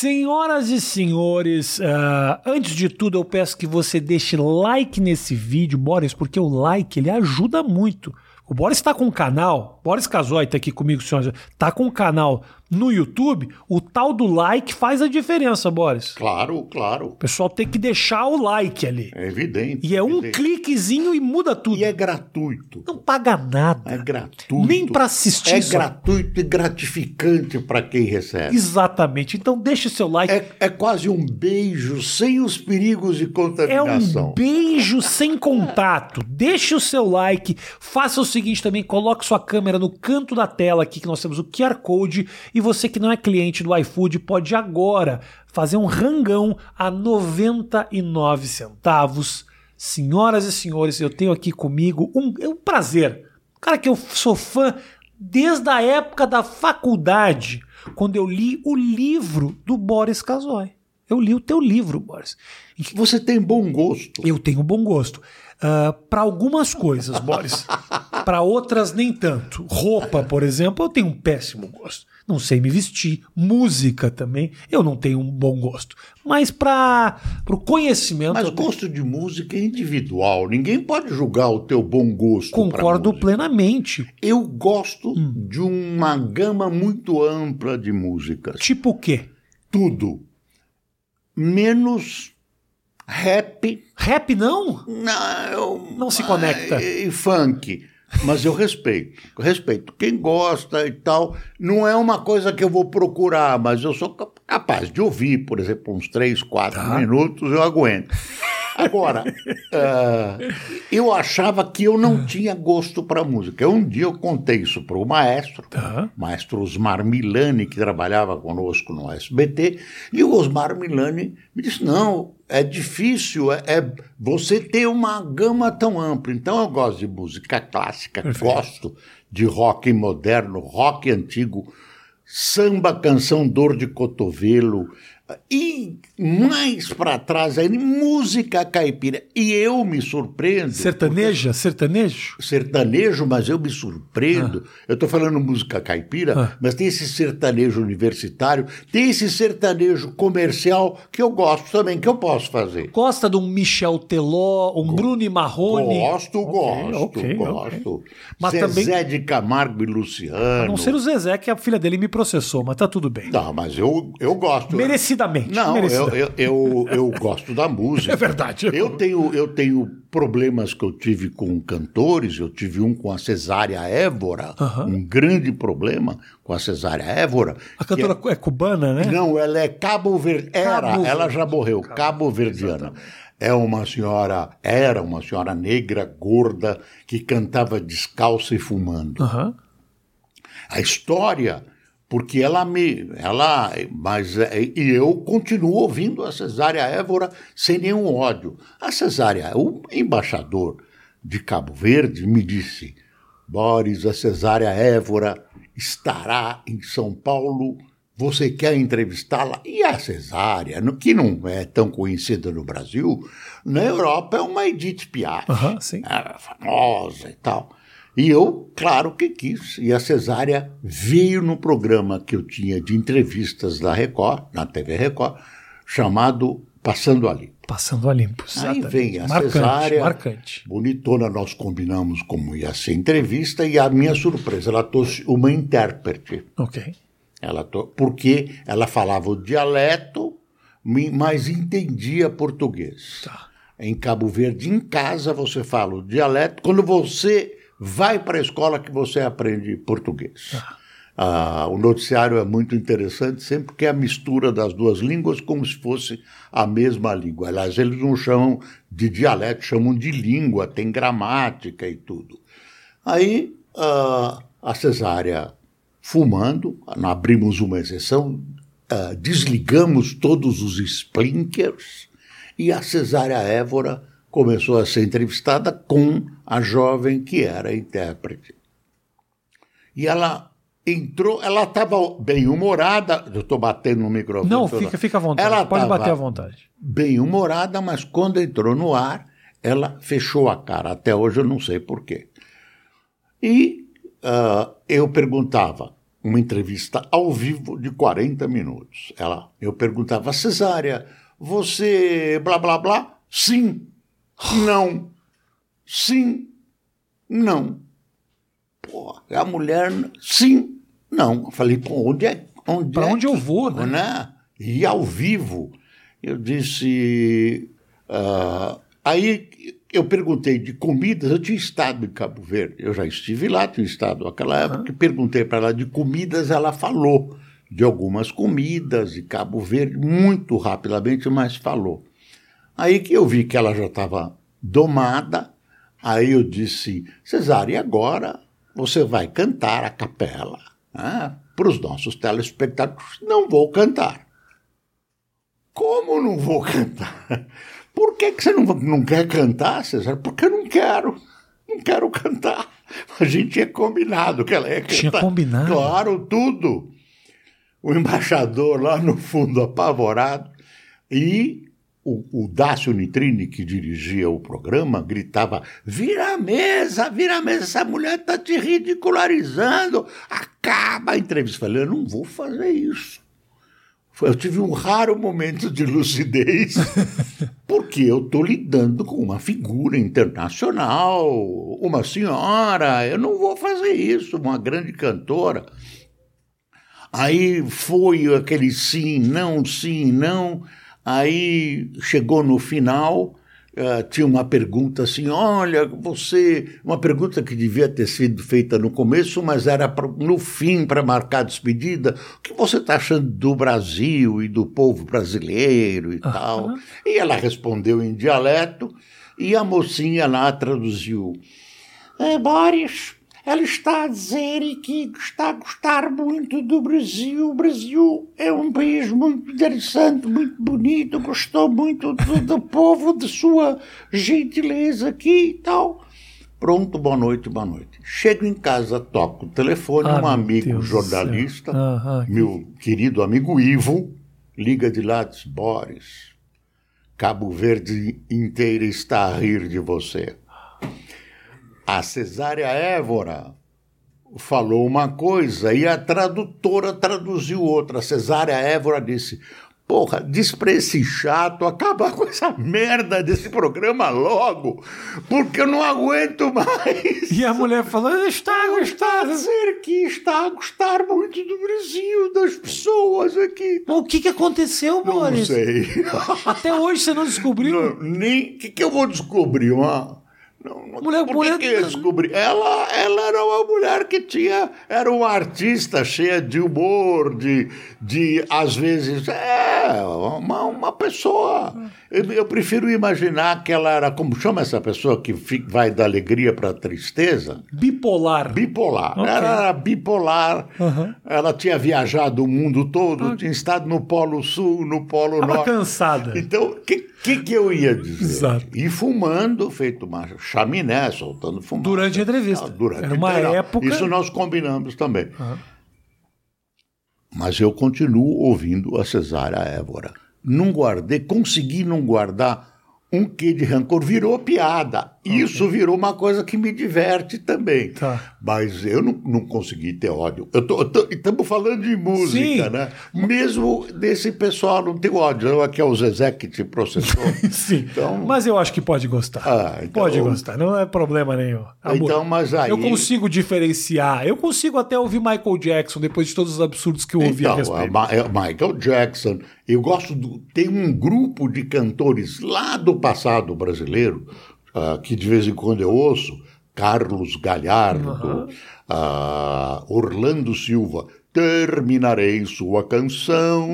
Senhoras e senhores, uh, antes de tudo eu peço que você deixe like nesse vídeo, Boris, porque o like ele ajuda muito. O Boris está com um canal, Boris Casoy está aqui comigo, senhoras, está com um canal no YouTube, o tal do like faz a diferença, Boris. Claro, claro. O pessoal tem que deixar o like ali. É evidente. E é um evidente. cliquezinho e muda tudo. E é gratuito. Não paga nada. É gratuito. Nem para assistir. É só. gratuito e gratificante para quem recebe. Exatamente. Então deixa o seu like. É, é quase um beijo sem os perigos de É contaminação. um beijo sem contato. Deixe o seu like. Faça o seguinte também: coloque sua câmera no canto da tela aqui, que nós temos o QR Code. E você que não é cliente do iFood pode agora fazer um rangão a 99 centavos. Senhoras e senhores, eu tenho aqui comigo um, é um prazer. Um cara que eu sou fã desde a época da faculdade, quando eu li o livro do Boris Casoy. Eu li o teu livro, Boris. Você tem bom gosto. eu tenho bom gosto. para algumas coisas, Boris. Para outras, nem tanto. Roupa, por exemplo, eu tenho um péssimo gosto. Não sei me vestir. Música também, eu não tenho um bom gosto. Mas para o conhecimento. Mas gosto de música é individual. Ninguém pode julgar o teu bom gosto. concordo plenamente. Eu gosto Hum. de uma gama muito ampla de músicas. Tipo o quê? Tudo. Menos rap. Rap não? Não, eu- Não se conecta. E, e funk. Mas eu respeito. Respeito. Quem gosta e tal. Não é uma coisa que eu vou procurar, mas eu sou cap- capaz de ouvir, por exemplo, uns três, quatro Tá. minutos, eu aguento. Agora, ah, eu achava que eu não tinha gosto para música. Um dia eu contei isso para o maestro, Tá. maestro Osmar Milani, que trabalhava conosco no SBT, e o Osmar Milani me disse: não, é difícil, é, é você ter uma gama tão ampla. Então eu gosto de música clássica, Perfeito. gosto de rock moderno, rock antigo, samba, canção, dor de cotovelo. E mais para trás ainda, música caipira. E eu me surpreendo. Sertaneja? Sertanejo? sertanejo, mas eu me surpreendo. Eu estou falando música caipira, Ah. mas tem esse sertanejo universitário, tem esse sertanejo comercial que eu gosto também, que eu posso fazer. Gosta de um Michel Teló, um Bruno e Marrone? Gosto, Ok, gosto, ok, gosto. ok. Mas Zezé também- de Camargo e A Luciano. não ser o Zezé, que a filha dele me processou, mas tá tudo bem. Não, mas eu, eu gosto. Merecidamente. Não, eu, merecidamente. eu, eu, eu gosto da música. É verdade. Eu tenho, eu tenho problemas que eu tive com cantores, eu tive um com a Cesária Évora, um grande problema com a Cesária Évora. A cantora é cubana, né? Não, ela é Cabo Verde. Era, Cabo ela já morreu, Cabo Verdiana. É uma senhora, era uma senhora negra, gorda, que cantava descalça e fumando Aham. a história, porque ela me. Ela, mas, é, e eu continuo ouvindo a Cesária Évora sem nenhum ódio. A Cesária, o embaixador de Cabo Verde me disse: Boris, a Cesária Évora estará em São Paulo. Você quer entrevistá-la? E a Cesária, no- que não é tão conhecida no Brasil, na Europa é uma Edith Piaf Aham, sim. era famosa e tal. E eu, claro que quis. E a Cesária veio no programa que eu tinha de entrevistas da Record, na TV Record, chamado Passando Ali. Passando a limpo. Aí vem a marcante, cesárea. marcante. Bonitona, nós combinamos como ia ser a entrevista, e a minha surpresa, ela trouxe uma intérprete. Ok. Ela porque ela falava o dialeto, mas entendia português. Tá. Em Cabo Verde, em casa, você fala o dialeto. Quando você vai para a escola, que você aprende português. Ah, o noticiário é muito interessante, sempre que é a mistura das duas línguas, como se fosse a mesma língua. Aliás, eles não chamam de dialeto, chamam de língua, tem gramática e tudo. Aí ah, a cesárea fumando, abrimos uma exceção, ah, desligamos todos os splinkers e a cesárea Évora começou a ser entrevistada com a jovem que era intérprete. E ela entrou, ela estava bem humorada, eu estou batendo no microfone. Não, toda- fica, fica à vontade. Ela Pode bater à vontade. bem humorada, mas quando entrou no ar, ela fechou a cara. Até hoje eu não sei porquê. E ah, eu perguntava: uma entrevista ao vivo de 40 minutos. Ela, eu perguntava, Cesária, você blá blá blá? Sim, não, sim, não. Pô, a mulher, sim, não. Eu falei, pô, onde é? Onde Para é onde eu que- vou, né? né? E ao vivo, eu disse. ah, aí eu perguntei de comidas, eu tinha estado em Cabo Verde, eu já estive lá, tinha estado naquela época, e perguntei para ela de comidas, ela falou de algumas comidas de Cabo Verde, muito rapidamente, mas falou. Aí que eu vi que ela já estava domada, aí eu disse, Cesária, e agora você vai cantar a capela né, para os nossos telespectadores? Não vou cantar. Como não vou cantar? Por que, que você não, não quer cantar, César? Porque eu não quero. Não quero cantar. A gente tinha combinado que ela ia cantar. Tinha combinado? Claro, tudo. O embaixador lá no fundo apavorado. E o, o Dácio Nitrini, que dirigia o programa, gritava: vira a mesa, vira a mesa, essa mulher está te ridicularizando. Acaba a entrevista. Eu falei: eu não vou fazer isso. Eu tive um raro momento de lucidez, porque eu estou lidando com uma figura internacional, uma senhora, eu não vou fazer isso, uma grande cantora. Aí foi aquele sim, não, sim, não. Aí chegou no final, uh, tinha uma pergunta assim: olha, você. Uma pergunta que devia ter sido feita no começo, mas era pra, no fim para marcar a despedida. O que você está achando do Brasil e do povo brasileiro e tal? E ela respondeu em dialeto, e a mocinha lá traduziu: é, Boris. Ela está a dizer que está a gostar muito do Brasil. O Brasil é um país muito interessante, muito bonito. Gostou muito do, do povo, de sua gentileza aqui e tal. Pronto, boa noite, boa noite. Chego em casa, toco o telefone, Ah, um amigo Deus jornalista, que- meu querido amigo Ivo, liga de lá diz, Boris, Cabo Verde inteira está a rir de você. A cesárea Évora falou uma coisa e a tradutora traduziu outra. A cesárea Évora disse: Porra, diz pra esse chato acabar com essa merda desse programa logo, porque eu não aguento mais. E a mulher falando, está a gostado. dizer que está a gostar muito do Brasil, das pessoas aqui. O que, que aconteceu, Não Boris? sei. Até hoje você não descobriu? Não, nem. O que, que eu vou descobrir? Uma. Não, Mulher- por mulher- que, descobri? Ela, ela era uma mulher que tinha. Era uma artista cheia de humor, de. de às vezes. É, uma, uma pessoa. Eu, eu prefiro imaginar que ela era. Como chama essa pessoa que fi- vai da alegria para a tristeza? Bipolar. Bipolar. Ok. Ela era bipolar. Aham. Ela tinha viajado o mundo todo, tinha estado no Polo Sul, no Polo Tava Norte. cansada. Então, o que, que, que eu ia dizer? Exato. E fumando, feito uma chaminé, soltando fumaça. Durante a entrevista. Durante Era uma época- Isso nós combinamos também. Aham. Mas eu continuo ouvindo a cesárea Évora. Não guardei, consegui não guardar um quê de rancor. Virou piada. Isso virou uma coisa que me diverte também. Tá. Mas eu não, não consegui ter ódio. Estamos falando de música, Sim. né? Mesmo desse pessoal não tem ódio. Eu aqui é o Zezé que te processou. Sim. Então- Mas eu acho que pode gostar. Ah, então- Pode gostar, não é problema nenhum. Amor, Então, mas aí- Eu consigo diferenciar. Eu consigo até ouvir Michael Jackson depois de todos os absurdos que eu ouvi a Então, respeito. Ma- é Michael Jackson. Eu gosto do. Tem um grupo de cantores lá do passado brasileiro, ah, que de vez em quando eu ouço, Carlos Galhardo, ah, Orlando Silva. Terminarei sua canção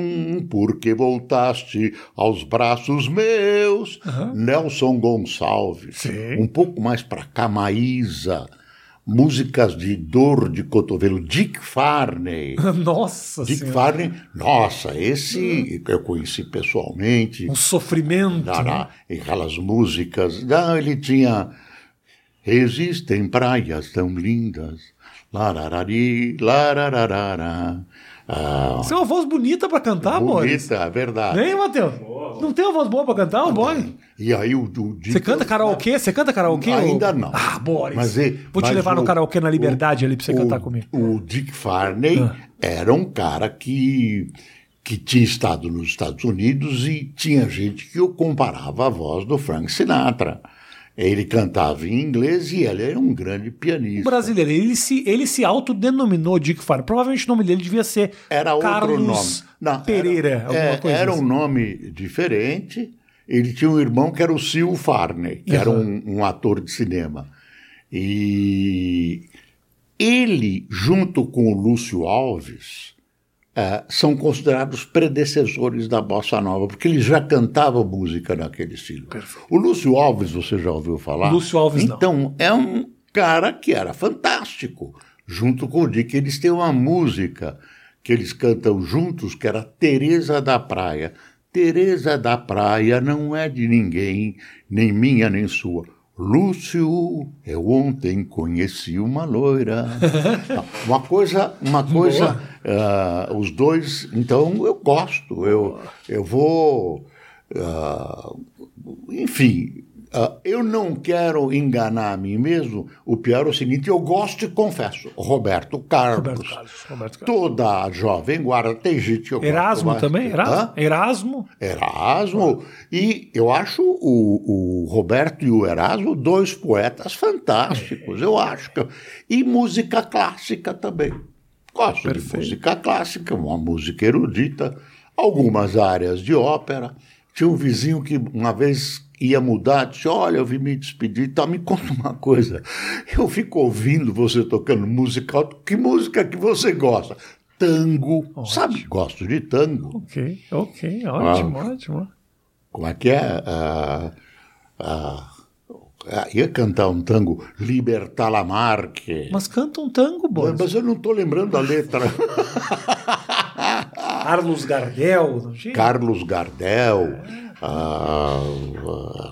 porque voltaste aos braços meus. Nelson Gonçalves. Sim. Um pouco mais para cá, Maísa. Músicas de dor de cotovelo. Dick Farney. Nossa Dick Senhora. Farney, nossa, esse eu conheci pessoalmente. Um sofrimento. né? Dará, em aquelas músicas. Ah, ele tinha. Existem praias tão lindas. Lararari, larararara. Ah, Você é uma voz bonita pra cantar, Boris. bonita, é verdade. Nem, Matheus? Não tem uma voz boa pra cantar, Boris? E aí o, o Dick- Você canta karaokê? Você canta karaokê? Ainda não. Ah, Boris. Mas e- Vou te levar no o- karaokê na Liberdade ali pra você o- cantar comigo. Ah. O Dick Farney era um cara que, que tinha estado nos Estados Unidos e tinha gente que o comparava à voz do Frank Sinatra. Ele cantava em inglês e ele era um grande pianista. brasileiro, ele se, ele se autodenominou Dick Farney. Provavelmente o nome dele devia ser Era outro Carlos nome. Não, Pereira, era, alguma é, coisa era assim. um nome diferente. Ele tinha um irmão que era o Sil Farney, que era um, um ator de cinema. E ele, junto com o Lúcio Alves, eh, são considerados predecessores da bossa nova, porque eles já cantavam música naquele estilo. O Lúcio Alves, você já ouviu falar? Lúcio Alves, não. Então, é um cara que era fantástico. Junto com o Dick, eles têm uma música que eles cantam juntos, que era Teresa da Praia. Teresa da Praia não é de ninguém, nem minha nem sua. Lúcio, eu ontem conheci uma loira. Uma coisa, uma coisa, ah, os dois, então eu gosto, eu, eu vou, ah, enfim, ah, eu não quero enganar a mim mesmo. O pior é o seguinte: eu gosto e confesso. Roberto Carlos. Roberto Carlos. Roberto Carlos. Toda a jovem guarda tem gente que eu gosto Erasmo mais. também? Erasmo? Erasmo? Erasmo. E eu acho o, o Roberto e o Erasmo dois poetas fantásticos. Eu acho. Que... E música clássica também. Gosto Perfeito. de música clássica, uma música erudita, algumas áreas de ópera. Tinha um vizinho que uma vez ia mudar, disse: Olha, eu vim me despedir tal. Me conta uma coisa. Eu fico ouvindo você tocando música. Que música que você gosta? Tango. Sabe, gosto de tango. Ok, ok, ótimo, ótimo. Como é que é? Ah, ah, ah, ia cantar um tango, Libertar la Marque. Mas canta um tango, Boris. Mas eu não estou lembrando a letra. Carlos Gardel, não tinha? Carlos Gardel. ah, ah,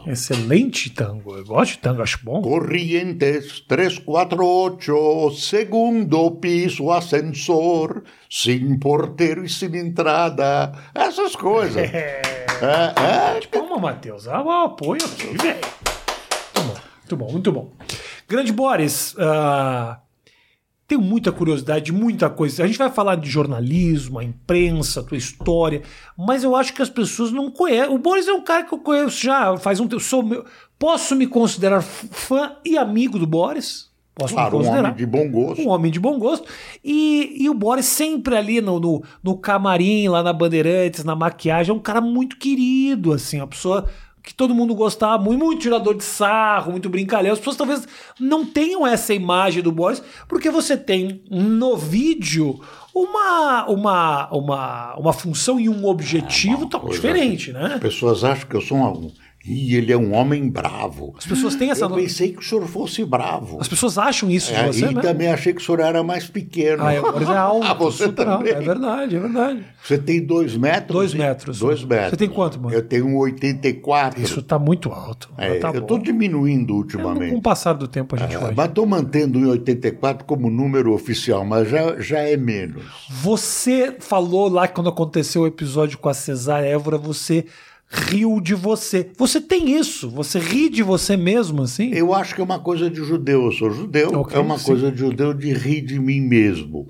Excelente tango. Eu gosto de tango, acho bom. Corrientes 348, segundo piso, ascensor, sem porteiro e sem entrada. Essas coisas. É, é, Calma, Matheus. Ah, o apoio aqui, velho. Muito bom, muito bom, muito bom. Grande Boris, ah, tenho muita curiosidade, muita coisa. A gente vai falar de jornalismo, a imprensa, a tua história, mas eu acho que as pessoas não conhecem. O Boris é um cara que eu conheço já faz um tempo. Sou meu, posso me considerar fã e amigo do Boris? Posso claro, um homem de bom gosto. um homem de bom gosto. E, e o Boris sempre ali no, no, no camarim, lá na Bandeirantes, na maquiagem, é um cara muito querido, assim, uma pessoa que todo mundo gostava muito, muito tirador de sarro, muito brincalhão. As pessoas talvez não tenham essa imagem do Boris, porque você tem no vídeo uma, uma, uma, uma função e um objetivo tão coisa diferente, né? As pessoas acham que eu sou um. Ih, ele é um homem bravo. As pessoas têm essa. Eu pensei que o senhor fosse bravo. As pessoas acham isso de É, você, e né? também achei que o senhor era mais pequeno. Ah, é, o Boris é alto. Ah, você alto. também. É verdade, é verdade. Você tem dois metros? Dois metros. Dois metros. Você tem quanto, mano? Eu tenho um 84. Isso tá muito alto. É, tá eu estou diminuindo Com ultimamente. o passar do tempo a gente É, vai. mas estou mantendo em 84 como número oficial, mas já, já é menos. Você falou lá quando aconteceu o episódio com a Cesária Évora, você riu de você. Você tem isso? Você ri de você mesmo, assim? Eu acho que é uma coisa de judeu. Eu sou judeu, Ok, é uma sim. coisa de judeu de rir de mim mesmo.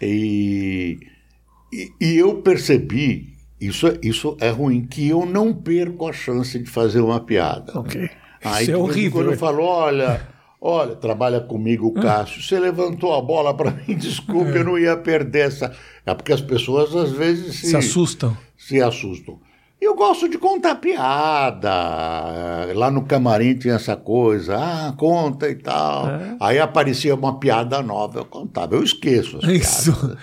E, e, e eu percebi, isso, é- isso é ruim, que eu não perco a chance de fazer uma piada. Ok. Aí isso é horrível. Quando eu hein? falo, olha, olha, trabalha comigo o Cássio, você levantou a bola para mim, desculpe, eu não ia perder essa. É porque as pessoas às vezes se, Se assustam. se assustam. Eu gosto de contar piada. Lá no camarim tinha essa coisa, ah, conta e tal. É. Aí aparecia uma piada nova, eu contava. Eu esqueço as Isso. piadas.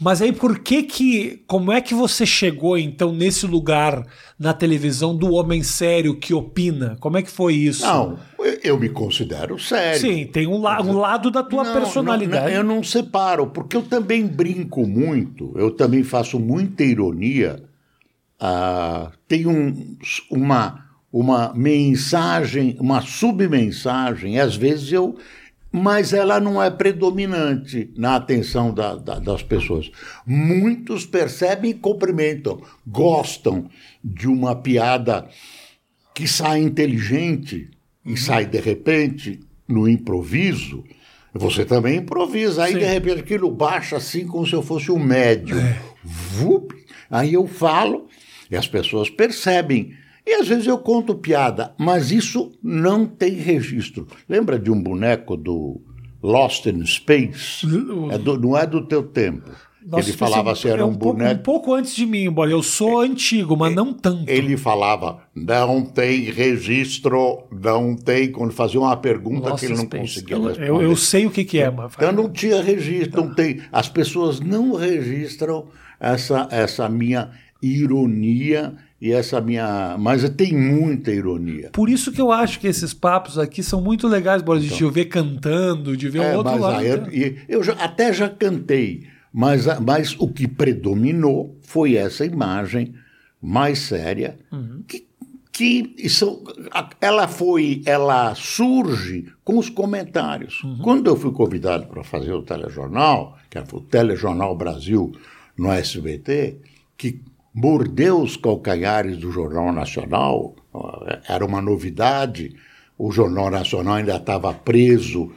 Mas aí por que que. Como é que você chegou então nesse lugar na televisão do homem sério que opina? Como é que foi isso? Não, eu- me considero sério. Sim, tem um, la- um lado da tua Não, personalidade. não, eu não separo, porque eu também brinco muito, eu também faço muita ironia. Ah, tem um, uma, uma mensagem, uma submensagem, às vezes eu mas ela não é predominante na atenção da, da, das pessoas. Muitos percebem e cumprimentam, gostam de uma piada que sai inteligente e sai de repente no improviso. Você também improvisa, aí Sim. de repente aquilo baixa assim como se eu fosse um médium. É. Vup, aí eu falo e as pessoas percebem. E às vezes eu conto piada, mas isso não tem registro. Lembra de um boneco do Lost in Space? É do, não é do teu tempo. Nossa, ele falava assim, era é um, um boneco. um pouco antes de mim, embora eu sou é, antigo, mas é, não tanto. Ele falava, não tem registro, não tem. Quando fazia uma pergunta Lost que ele não Space. conseguia responder. Eu, eu, sei o que, que é, mas. Então não tinha registro, não tem. As pessoas não registram essa, essa minha ironia e essa minha. Mas tem muita ironia. Por isso que eu acho que esses papos aqui são muito legais, Boris, então, de eu ver cantando, de ver é, o outro lado. Eu, eu já, até já cantei, mas, mas o que predominou foi essa imagem mais séria, uhum. que, que isso, ela foi, ela surge com os comentários. Uhum. Quando eu fui convidado para fazer o telejornal, que foi o Telejornal Brasil no SBT, que mordeu os calcanhares do Jornal Nacional, era uma novidade, o Jornal Nacional ainda estava preso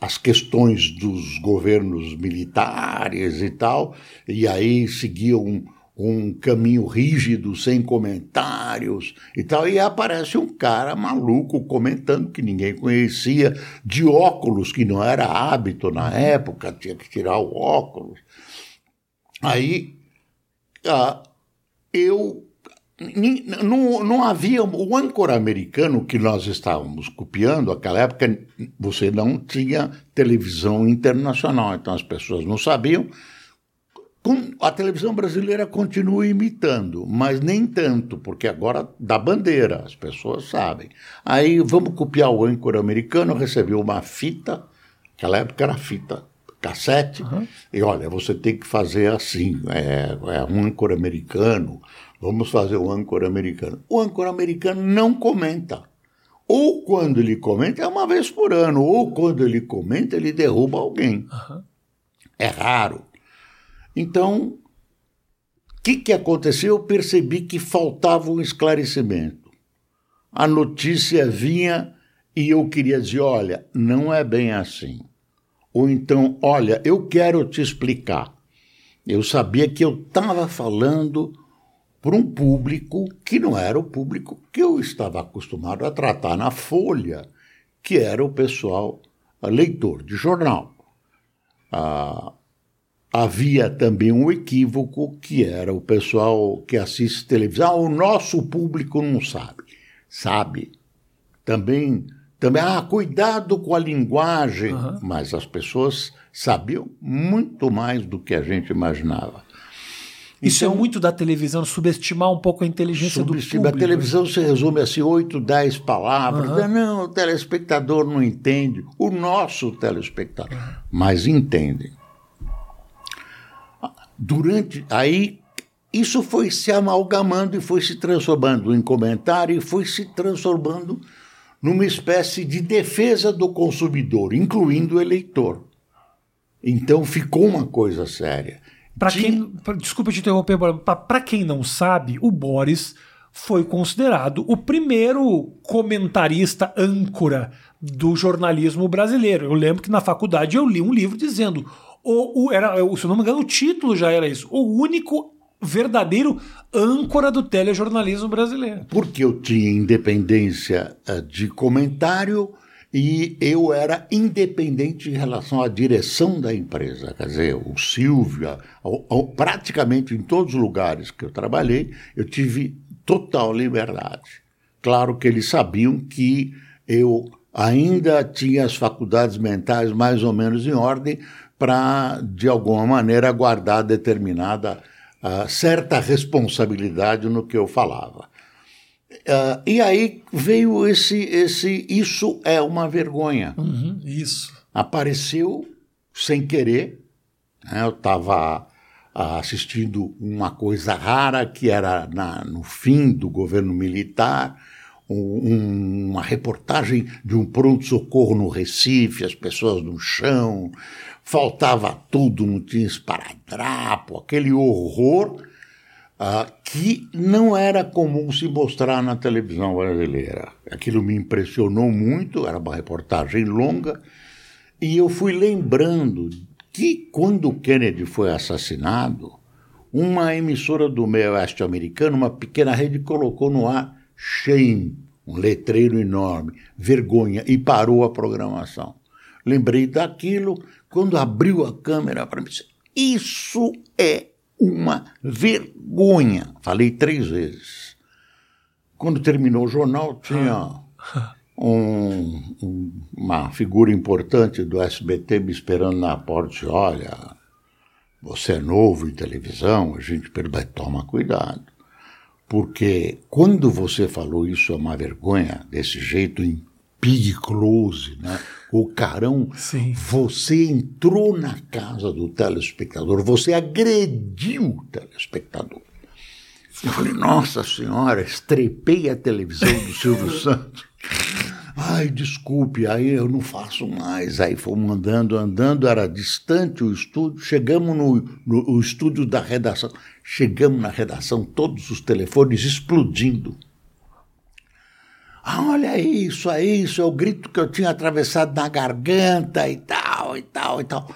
às questões dos governos militares e tal, e aí seguia um, um caminho rígido, sem comentários e tal, e aparece um cara maluco comentando que ninguém conhecia, de óculos, que não era hábito na época, tinha que tirar o óculos. Aí ah, eu não, não havia o âncora americano que nós estávamos copiando naquela época você não tinha televisão internacional então as pessoas não sabiam. A televisão brasileira continua imitando mas nem tanto porque agora dá bandeira as pessoas sabem. Aí vamos copiar o âncora americano recebeu uma fita naquela época era fita cassete, uhum. e olha, você tem que fazer assim, é, é um âncora americano, vamos fazer o âncora americano. O âncora americano não comenta. Ou quando ele comenta, é uma vez por ano, ou quando ele comenta, ele derruba alguém. Uhum. É raro. Então, o que, que aconteceu? Eu percebi que faltava um esclarecimento. A notícia vinha e eu queria dizer: olha, não é bem assim. Ou então, olha, eu quero te explicar. Eu sabia que eu estava falando para um público que não era o público que eu estava acostumado a tratar na Folha, que era o pessoal leitor de jornal. Ah, havia também um equívoco que era o pessoal que assiste televisão. Ah, o nosso público não sabe. Sabe. Também também, ah, cuidado com a linguagem. Uhum. Mas as pessoas sabiam muito mais do que a gente imaginava. Isso é então, é muito da televisão, subestimar um pouco a inteligência do público. A televisão se resume assim, oito, dez palavras. Uhum. Não, o telespectador não entende. O nosso telespectador. Uhum. Mas entendem. Durante. Aí, isso foi se amalgamando e foi se transformando em comentário e foi se transformando numa espécie de defesa do consumidor, incluindo o eleitor. Então ficou uma coisa séria. Para quem, pra, desculpa te interromper, para quem não sabe, o Boris foi considerado o primeiro comentarista âncora do jornalismo brasileiro. Eu lembro que na faculdade eu li um livro dizendo, o, o era, se eu não me engano, o título já era isso, o único verdadeiro âncora do telejornalismo brasileiro. Porque eu tinha independência eh, de comentário e eu era independente em relação à direção da empresa. Quer dizer, o Silvia, praticamente em todos os lugares que eu trabalhei, eu tive total liberdade. Claro que eles sabiam que eu ainda tinha as faculdades mentais mais ou menos em ordem para, de alguma maneira, guardar determinada uh, certa responsabilidade no que eu falava. Uh, e aí veio esse, esse isso é uma vergonha. Uhum, isso. Apareceu sem querer. Né? Eu estava uh, assistindo uma coisa rara que era na, no fim do governo militar, um, uma reportagem de um pronto-socorro no Recife, as pessoas no chão, faltava tudo, não tinha esparadrapo, aquele horror uh, que não era comum se mostrar na televisão brasileira. Aquilo me impressionou muito, era uma reportagem longa, e eu fui lembrando que quando Kennedy foi assassinado, uma emissora do meio oeste americano, uma pequena rede, colocou no ar shame, um letreiro enorme, vergonha, e parou a programação. Lembrei daquilo quando abriu a câmera para mim. Isso é uma vergonha. Falei três vezes. Quando terminou o jornal, tinha um, um, uma figura importante do SBT me esperando na porta. Olha, você é novo em televisão, a gente pergunta, toma cuidado. Porque quando você falou isso é uma vergonha, desse jeito em pig close, né? o carão, Sim. você entrou na casa do telespectador, você agrediu o telespectador. Eu falei, nossa senhora, estrepei a televisão do Silvio Santos. Ai, desculpe, aí eu não faço mais. Aí fomos andando, andando, era distante o estúdio. Chegamos no, no, no estúdio da redação. Chegamos na redação, todos os telefones explodindo. Ah, olha isso, é isso, é o grito que eu tinha atravessado na garganta e tal, e tal, e tal.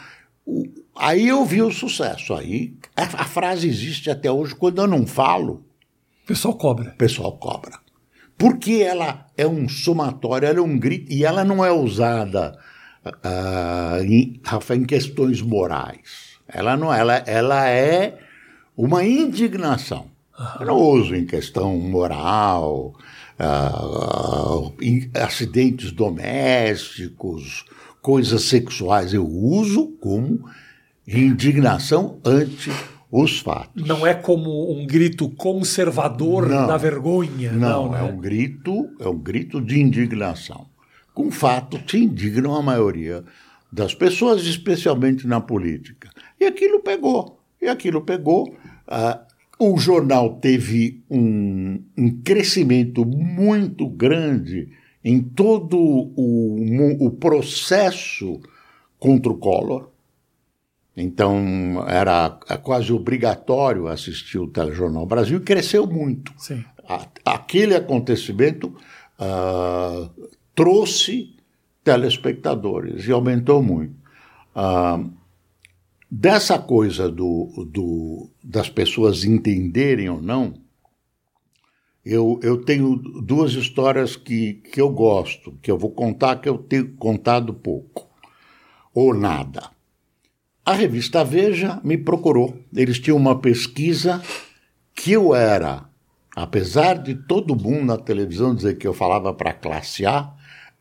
O, aí eu vi o sucesso. Aí a, a, frase existe até hoje. Quando eu não falo. O pessoal cobra. O pessoal cobra. Porque ela é um somatório, ela é um grito, e ela não é usada uh, em, em questões morais. Ela não ela, ela é uma indignação. Eu não uso em questão moral, uh, acidentes domésticos, coisas sexuais. Eu uso como indignação ante os fatos. Não é como um grito conservador não, da vergonha. Não, não é um grito, é um grito de indignação. Com fato que indignam a maioria das pessoas, especialmente na política. E aquilo pegou. E aquilo pegou. Uh, o jornal teve um, um crescimento muito grande em todo o, o processo contra o Collor. Então era quase obrigatório assistir o Telejornal Brasil e cresceu muito. Sim. Aquele acontecimento uh, trouxe telespectadores e aumentou muito. Uh, dessa coisa do, do, das pessoas entenderem ou não, eu, eu tenho duas histórias que, que eu gosto, que eu vou contar, que eu tenho contado pouco, ou nada. A revista Veja me procurou. Eles tinham uma pesquisa que eu era, apesar de todo mundo na televisão dizer que eu falava para classe A,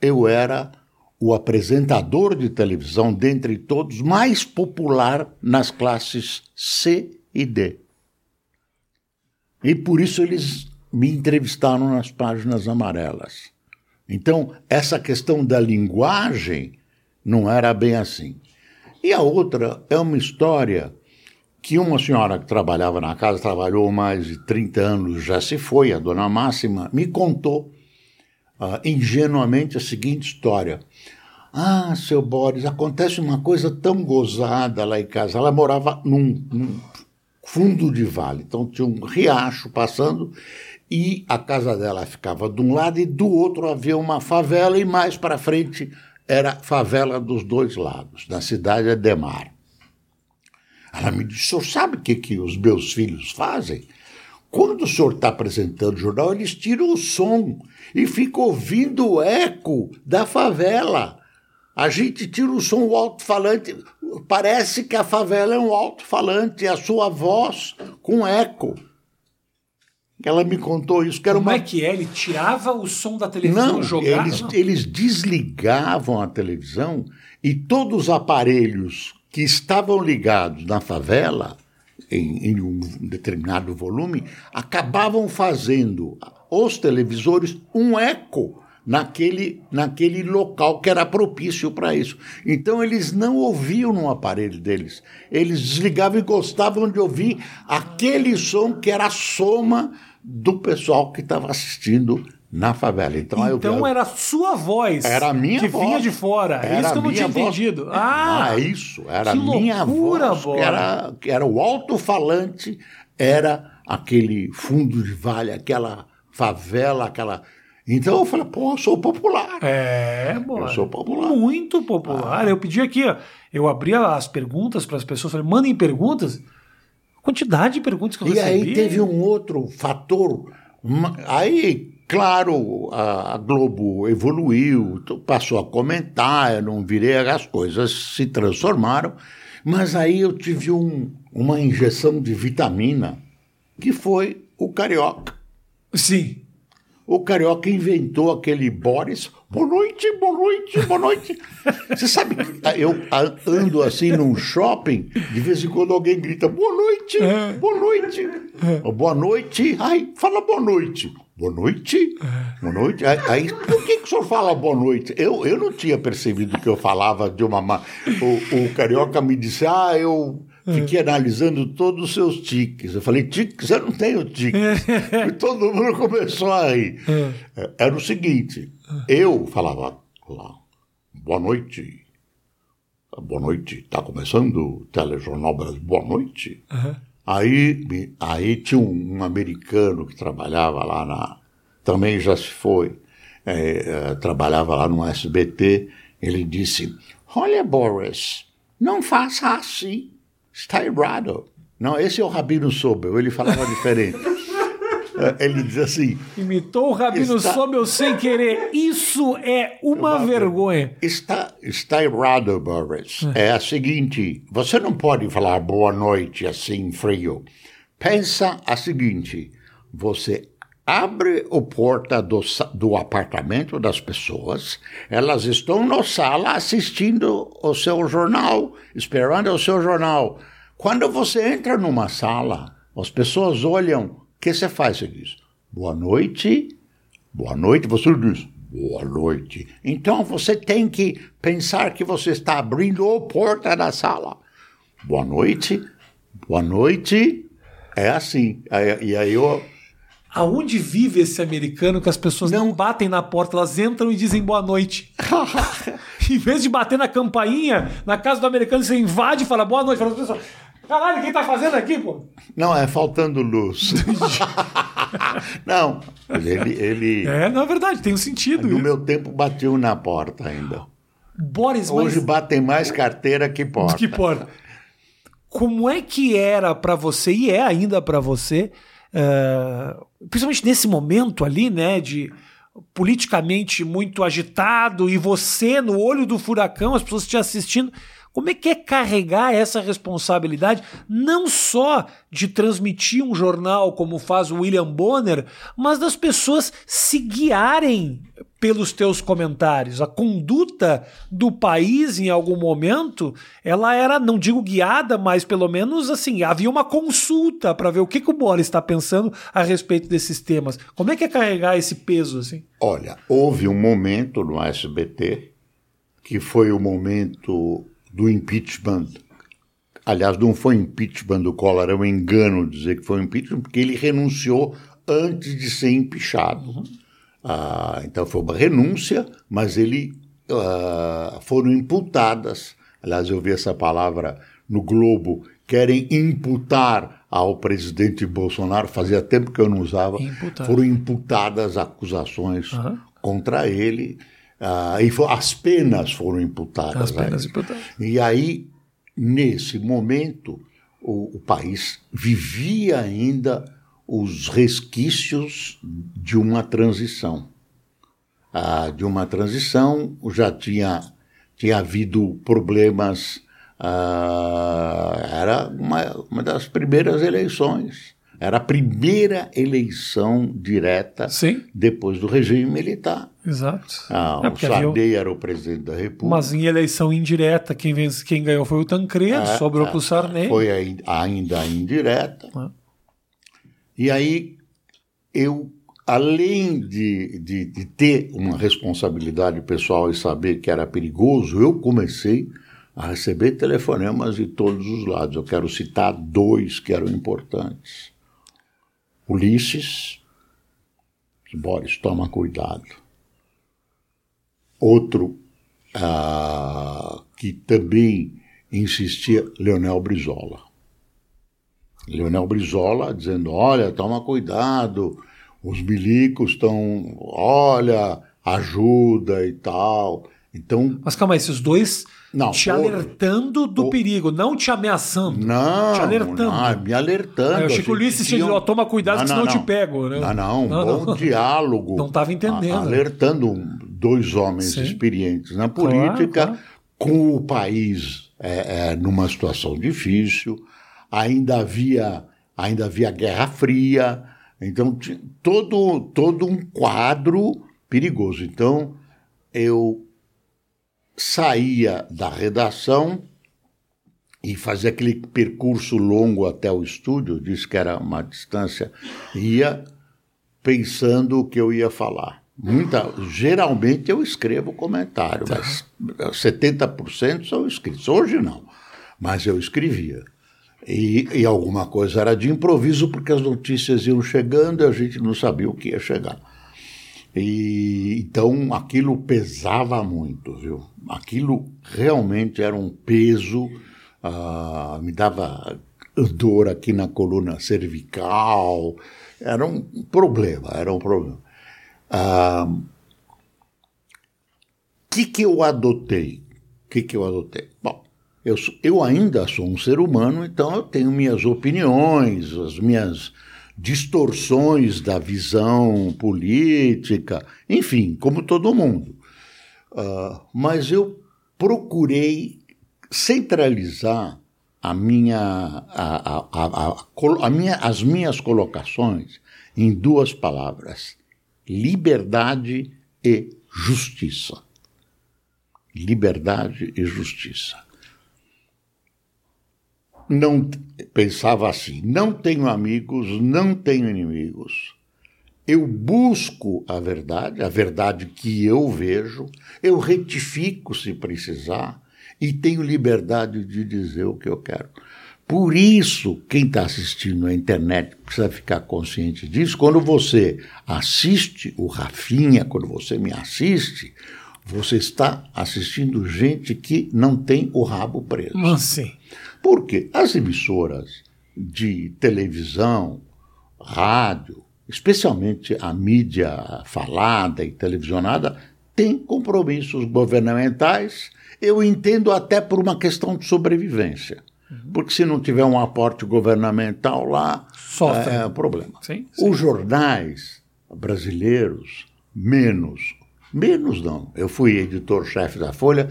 eu era o apresentador de televisão, dentre todos, mais popular nas classes C e D. E por isso eles me entrevistaram nas páginas amarelas. Então, essa questão da linguagem não era bem assim. E a outra é uma história que uma senhora que trabalhava na casa, trabalhou mais de 30 anos, já se foi, a dona Máxima, me contou uh, ingenuamente a seguinte história. Ah, seu Boris, acontece uma coisa tão gozada lá em casa. Ela morava num, num fundo de vale, então tinha um riacho passando e a casa dela ficava de um lado e do outro havia uma favela e mais para frente era favela dos dois lados, na cidade de Demar. Ela me disse: o senhor sabe o que, que os meus filhos fazem? Quando o senhor está apresentando o jornal, eles tiram o som e ficam ouvindo o eco da favela. A gente tira o som do alto-falante, parece que a favela é um alto-falante, a sua voz com eco. Ela me contou isso. Que era Como uma... é que é? Ele tirava o som da televisão não, jogava? Eles, eles desligavam a televisão e todos os aparelhos que estavam ligados na favela, em, em um determinado volume, acabavam fazendo os televisores um eco naquele, naquele local que era propício para isso. Então eles não ouviam no aparelho deles. Eles desligavam e gostavam de ouvir aquele som que era a soma do pessoal que estava assistindo na favela. Então, então eu, era a sua voz era a minha que voz. vinha de fora. Era isso que eu não tinha voz. entendido. Ah, Ah, isso. Era que a minha loucura, voz, Bola. que era, que era o alto-falante, era aquele fundo de vale, aquela favela, aquela. Então eu falei, pô, eu sou popular. É, bora. Eu sou popular. Muito popular. Eu pedi aqui, ó, eu abri as perguntas para as pessoas, falei, mandem perguntas. Quantidade de perguntas que eu E recebi. aí teve um outro fator. uma- Aí, claro, a Globo evoluiu, passou a comentar, eu não virei, as coisas se transformaram. Mas aí eu tive um- uma injeção de vitamina, que foi o carioca. Sim. O carioca inventou aquele Boris. Boa noite, boa noite, boa noite. Você sabe que eu ando assim num shopping, de vez em quando alguém grita boa noite, boa noite. Boa noite. Ai, fala boa noite. Boa noite. Boa noite. Aí, por que, que o senhor fala boa noite? Eu, eu não tinha percebido que eu falava de uma. ma- O, o carioca me disse, ah, eu. Fiquei analisando todos os seus tiques. Eu falei, tiques? Eu não tenho tiques. e todo mundo começou a rir. Era o seguinte, eu falava lá, boa noite. Boa noite, está começando o Telejornal Brasil, boa noite. Aí, aí tinha um, um americano que trabalhava lá na. Também já se foi, é, é, trabalhava lá no SBT. Ele disse: Olha, Boris, não faça assim, está errado. Não, esse é o Rabino Sobel, ele falava diferente. É, ele diz assim: Imitou o Rabino Está- Sobel sem querer. Isso é uma vergonha. Está, está errado, Boris. É a seguinte: você não pode falar boa noite assim frio. Pensa a seguinte: você abre a porta do, do apartamento das pessoas, elas estão na sala assistindo o seu jornal, esperando o seu jornal. Quando você entra numa sala, as pessoas olham, que você faz? Você diz, boa noite, Boa noite, você diz boa noite. Então você tem que pensar que você está abrindo a porta da sala. Boa noite, boa noite. É assim. E aí eu. Aonde vive esse americano que as pessoas não, batem na porta, elas entram e dizem boa noite. em vez de bater na campainha, na casa do americano, você invade e fala boa noite. Fala, pessoal, Caralho, quem tá fazendo aqui, pô? Não, é faltando luz. Não, ele, ele É, na verdade, tem um sentido. no meu tempo bateu na porta ainda. Boris, Hoje mas batem mais carteira que porta. que porta. Como é que era pra você, e é ainda pra você, eh, principalmente nesse momento ali, né, de politicamente muito agitado e você no olho do furacão, as pessoas te assistindo. Como é que é carregar essa responsabilidade, não só de transmitir um jornal como faz o William Bonner, mas das pessoas se guiarem pelos teus comentários. A conduta do país em algum momento, ela era, não digo guiada, mas pelo menos assim, havia uma consulta para ver o que, que o Boris está pensando a respeito desses temas. Como é que é carregar esse peso assim? Olha, houve um momento no SBT que foi o momento do impeachment. Aliás, não foi impeachment do Collor, é um engano dizer que foi impeachment, porque ele renunciou antes de ser empichado. Ah, então foi uma renúncia, mas ele ah, foram imputadas. Aliás, eu vi essa palavra no Globo. Querem imputar ao presidente Bolsonaro, fazia tempo que eu não usava, Imputar. foram imputadas acusações contra ele. Ah, e as penas foram imputadas. As penas imputadas. E aí, nesse momento, o, o país vivia ainda os resquícios de uma transição. Ah, de uma transição, já tinha, tinha havido problemas. ah, era uma, uma das primeiras eleições. Era a primeira eleição direta Sim. depois do regime militar. Exato. Ah, É, o Sarney era o presidente da República. Mas em eleição indireta, quem, vence, quem ganhou foi o Tancredo, É, sobrou é, pro Sarney. Foi ai- ainda indireta. Ah. E aí, eu, além de, de, de ter uma responsabilidade pessoal e saber que era perigoso, eu comecei a receber telefonemas de todos os lados. Eu quero citar dois que eram importantes. Ulisses, Boris, toma cuidado. Outro ah, que também insistia, Leonel Brizola. Leonel Brizola dizendo: olha, toma cuidado, os milicos estão, olha, ajuda e tal. Então, Mas calma aí, esses dois Não, te o- alertando do o- perigo, não te ameaçando. não, te alertando. não, me alertando. Aí o a Chico gente Ulisses tinha ó, toma cuidado, Não, que senão não, eu te não. pego. Né? Não, não, um Não, bom não. diálogo. Não tava entendendo. A- Alertando dois homens Sim. experientes na Claro, política, claro. com o país é, é, numa situação difícil, ainda havia, ainda havia Guerra Fria, então todo, todo um quadro perigoso. Então eu saía da redação e fazia aquele percurso longo até o estúdio, disse que era uma distância, ia pensando o que eu ia falar. Muita, geralmente eu escrevo comentário, mas 70% são escritos. Hoje não, mas eu escrevia. E, e alguma coisa era de improviso, porque as notícias iam chegando e a gente não sabia o que ia chegar. E então aquilo pesava muito, viu? Aquilo realmente era um peso, ah, me dava dor aqui na coluna cervical, era um problema, era um problema. O que, que eu adotei? Que, que eu adotei? Bom, eu, eu ainda sou um ser humano, então eu tenho minhas opiniões, as minhas distorções da visão política, enfim, como todo mundo. Ah, mas eu procurei centralizar a minha, a, a, a, a minha, as minhas colocações em duas palavras: liberdade e justiça. Liberdade e justiça. Não pensava assim, não tenho amigos, não tenho inimigos. Eu busco a verdade, a verdade que eu vejo, eu retifico se precisar e tenho liberdade de dizer o que eu quero. Por isso, quem está assistindo na internet precisa ficar consciente disso. Quando você assiste o Rafinha, quando você me assiste, você está assistindo gente que não tem o rabo preso. Sim. Porque as emissoras de televisão, rádio, especialmente a mídia falada e televisionada, têm compromissos governamentais. Eu entendo até por uma questão de sobrevivência. Porque se não tiver um aporte governamental lá, Sofre. é um problema. Sim, sim. Os jornais brasileiros, menos. Menos não. Eu fui editor-chefe da Folha,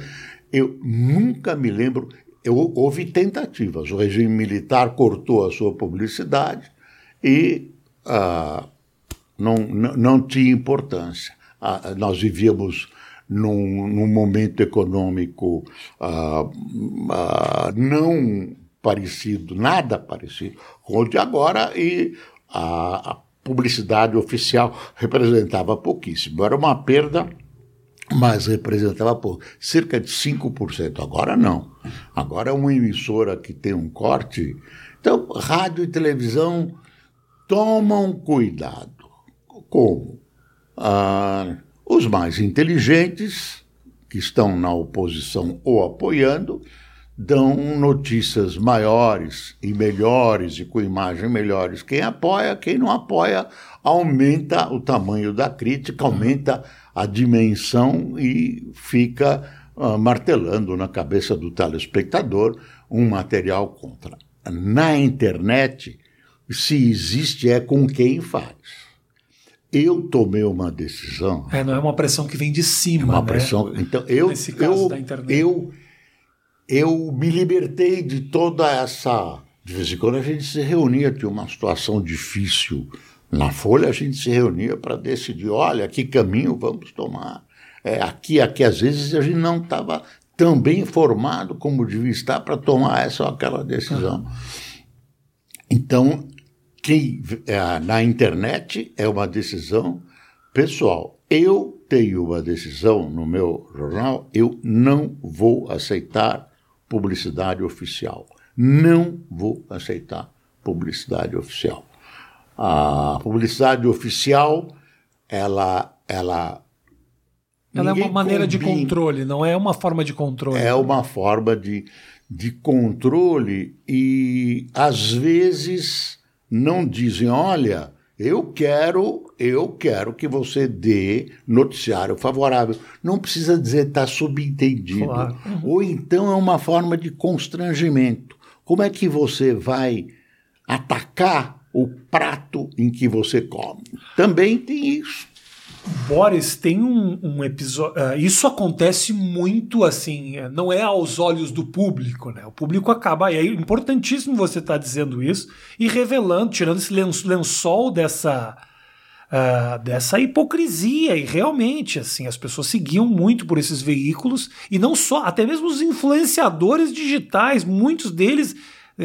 eu nunca me lembro. Eu, houve tentativas. O regime militar cortou a sua publicidade e ah, não, não, não tinha importância. Ah, nós vivíamos num, num momento econômico ah, ah, não parecido, nada parecido com o de agora, e a, a publicidade oficial representava pouquíssimo. Era uma perda, mas representava pouco, cerca de 5%. Agora não. Agora é uma emissora que tem um corte. Então, rádio e televisão tomam cuidado. Como? Ah, os mais inteligentes, que estão na oposição ou apoiando, dão notícias maiores e melhores e com imagem melhores. Quem apoia, quem não apoia, aumenta o tamanho da crítica, aumenta a dimensão e fica ah, martelando na cabeça do telespectador um material contra. Na internet, se existe, é com quem faz. Eu tomei uma decisão. É, não é uma pressão que vem de cima. Uma né? pressão. Então, eu, Nesse caso eu, da internet. eu, eu me libertei de toda essa. De vez em quando a gente se reunia, tinha uma situação difícil na Folha, a gente se reunia para decidir: olha, que caminho vamos tomar. É, aqui, aqui, às vezes, a gente não estava tão bem informado como devia estar para tomar essa ou aquela decisão. Então, quem, é, na internet é uma decisão pessoal. Eu tenho uma decisão no meu jornal, eu não vou aceitar publicidade oficial. Não vou aceitar publicidade oficial. A publicidade oficial ela, ela ela é uma maneira de combina. controle, não é uma forma de controle. É uma forma de, de controle e às vezes não dizem, olha, eu quero, eu quero que você dê noticiário favorável. Não precisa dizer está subentendido. Claro. Ou então é uma forma de constrangimento. Como é que você vai atacar o prato em que você come? Também tem isso. Boris tem um, um episódio. Uh, isso acontece muito assim, não é aos olhos do público, né? O público acaba. E é importantíssimo você estar tá dizendo isso e revelando, tirando esse lençol dessa. Uh, dessa hipocrisia e realmente assim as pessoas seguiam muito por esses veículos e não só até mesmo os influenciadores digitais muitos deles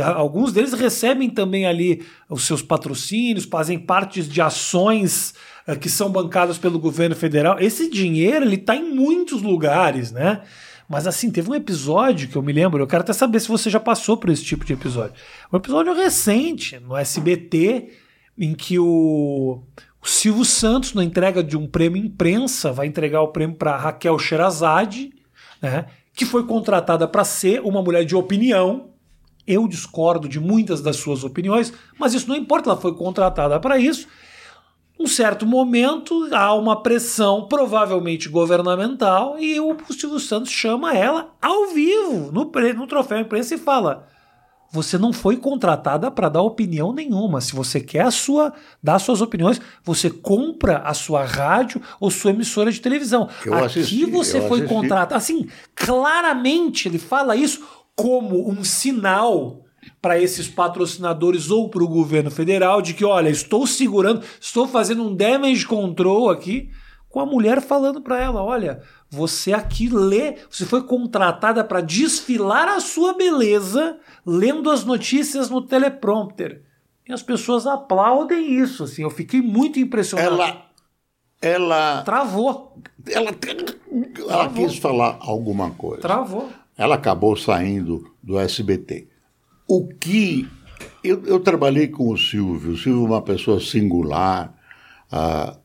alguns deles recebem também ali os seus patrocínios fazem parte de ações eh, que são bancadas pelo governo federal. Esse dinheiro ele está em muitos lugares, né? Mas assim, teve um episódio que eu me lembro, eu quero até saber se você já passou por esse tipo de episódio. Um episódio recente no SBT, em que o, o Silvio Santos, na entrega de um prêmio imprensa, vai entregar o prêmio para Raquel Sherazade, né, que foi contratada para ser uma mulher de opinião. Eu discordo de muitas das suas opiniões, mas isso não importa, ela foi contratada para isso. Um certo momento há uma pressão, provavelmente governamental, e o Silvio Santos chama ela ao vivo, no, no troféu imprensa, e fala: Você não foi contratada para dar opinião nenhuma. Se você quer a sua, dar suas opiniões, você compra a sua rádio ou sua emissora de televisão. Eu Aqui assisti, você foi contratada. Assim, claramente ele fala isso como um sinal para esses patrocinadores ou para o governo federal de que, olha, estou segurando, estou fazendo um damage control aqui, com a mulher falando para ela, olha, você aqui lê, você foi contratada para desfilar a sua beleza lendo as notícias no teleprompter. E as pessoas aplaudem isso, assim, eu fiquei muito impressionado. Ela, ela, travou, ela, ela quis falar alguma coisa. travou. Ela acabou saindo do SBT. O que. Eu, eu trabalhei com o Silvio, o Silvio é uma pessoa singular. ah,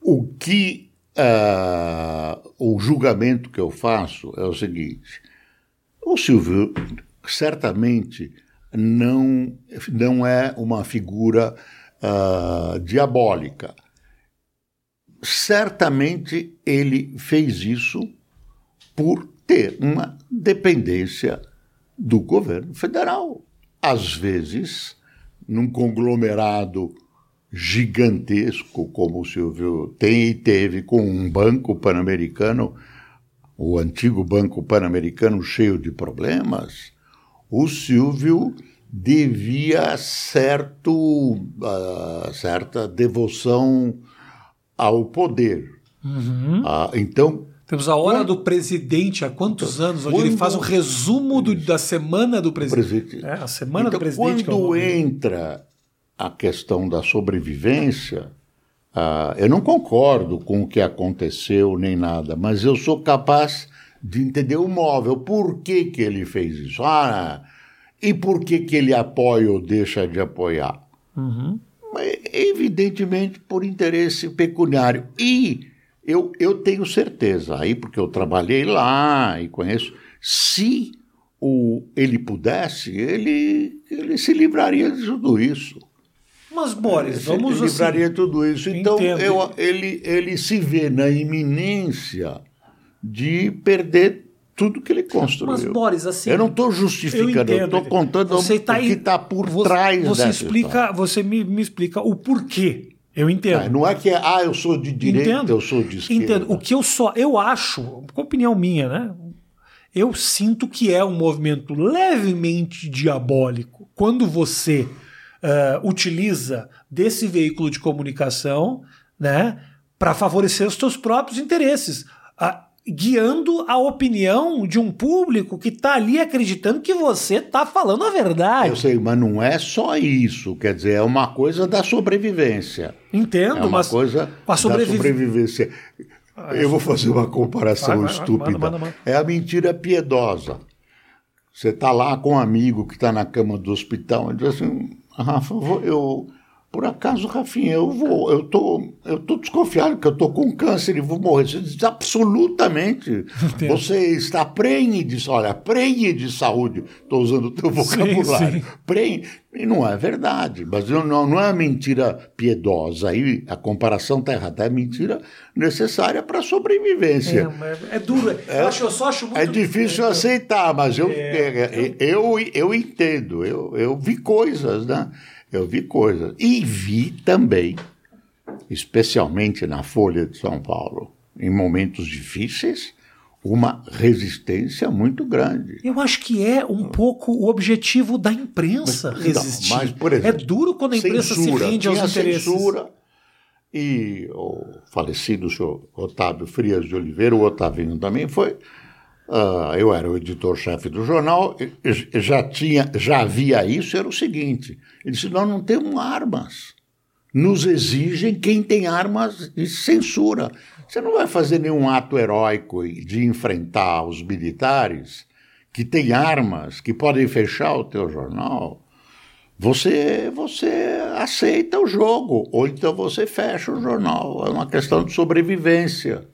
o que. ah, o julgamento que eu faço é o seguinte: o Silvio certamente não, não é uma figura ah, diabólica. Certamente ele fez isso por ter uma dependência do governo federal. Às vezes, num conglomerado gigantesco, como o Silvio tem e teve com um banco pan-americano, o antigo banco pan-americano cheio de problemas, o Silvio devia certo, uh, certa devoção ao poder. Uhum. Ah, então, Temos a hora do presidente há quantos anos, onde ele faz um resumo do- da semana do presidente. É, a semana então, do presidente. é quando nome. entra a questão da sobrevivência, ah, eu não concordo com o que aconteceu nem nada, mas eu sou capaz de entender o móvel. Por que, que ele fez isso? Ah, e por que, que ele apoia ou deixa de apoiar? Uhum. Evidentemente por interesse pecuniário. E eu, eu tenho certeza, aí porque eu trabalhei lá e conheço, se o, ele pudesse, ele, ele se livraria de tudo isso. Mas, Boris, Se vamos ele livraria assim. de tudo isso. Então, eu, ele, ele se vê na iminência de perder tudo que ele construiu. Mas, Boris, assim. eu não estou justificando, eu estou contando Você o tá que aí- está por você, trás Você dessa explica, história. você me, me explica o porquê. Eu entendo. Ah, Não é que é, ah, eu sou de direita, Entendo. eu sou de esquerda. Entendo. O que eu só. Eu acho, com opinião minha, né? Eu sinto que é um movimento levemente diabólico quando você eh, utiliza desse veículo de comunicação, né, para favorecer os seus próprios interesses, guiando a opinião de um público que está ali acreditando que você está falando a verdade. Eu sei, mas não é só isso. Quer dizer, é uma coisa da sobrevivência. Entendo, É uma mas coisa a sobrevive- da sobrevivência. Eu vou fazer uma comparação Vai, vai, vai, estúpida. manda, manda, manda. É a mentira piedosa. Você está lá com um amigo que está na cama do hospital e diz assim, Rafa, eu vou- eu por acaso, Rafinha, eu vou, eu tô, eu tô desconfiado que eu tô com câncer e vou morrer. Você diz, absolutamente. Entendo. Você está prenhe de, olha, prenhe de saúde. Estou usando o teu vocabulário. Sim, sim. Prenhe. E não é verdade, mas não, não é mentira piedosa. Aí a comparação está errada. É mentira necessária para a sobrevivência. É, é duro. É, eu, acho, eu só acho muito. É difícil é, aceitar, mas eu, é, é, eu, eu, eu entendo. Eu, eu vi coisas, né? Eu vi coisas. E vi também, especialmente na Folha de São Paulo, em momentos difíceis, uma resistência muito grande. Eu acho que é um pouco o objetivo da imprensa mas, resistir. Não, mas, por exemplo, é duro quando a imprensa censura, se rende aos interesses. Censura, e o falecido senhor Otávio Frias de Oliveira, o Otavinho também foi. Uh, eu era o editor-chefe do jornal, já tinha, já havia isso, era o seguinte: ele disse, nós não temos armas. Nos exigem quem tem armas de censura. Você não vai fazer nenhum ato heróico de enfrentar os militares que têm armas, que podem fechar o teu jornal. Você, você aceita o jogo, ou então você fecha o jornal. É uma questão de sobrevivência.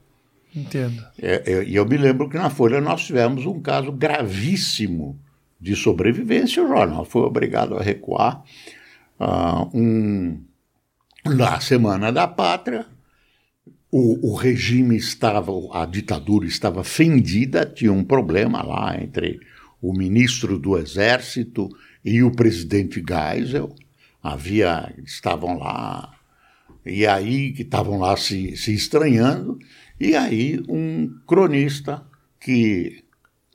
Entendo. É, é, e eu me lembro que na Folha nós tivemos um caso gravíssimo de sobrevivência. O jornal foi obrigado a recuar. Uh, um, na Semana da Pátria, o, o, regime estava, a ditadura estava fendida, tinha um problema lá entre o ministro do Exército e o presidente Geisel. Havia, estavam lá, e aí que estavam lá se, se estranhando, e aí um cronista que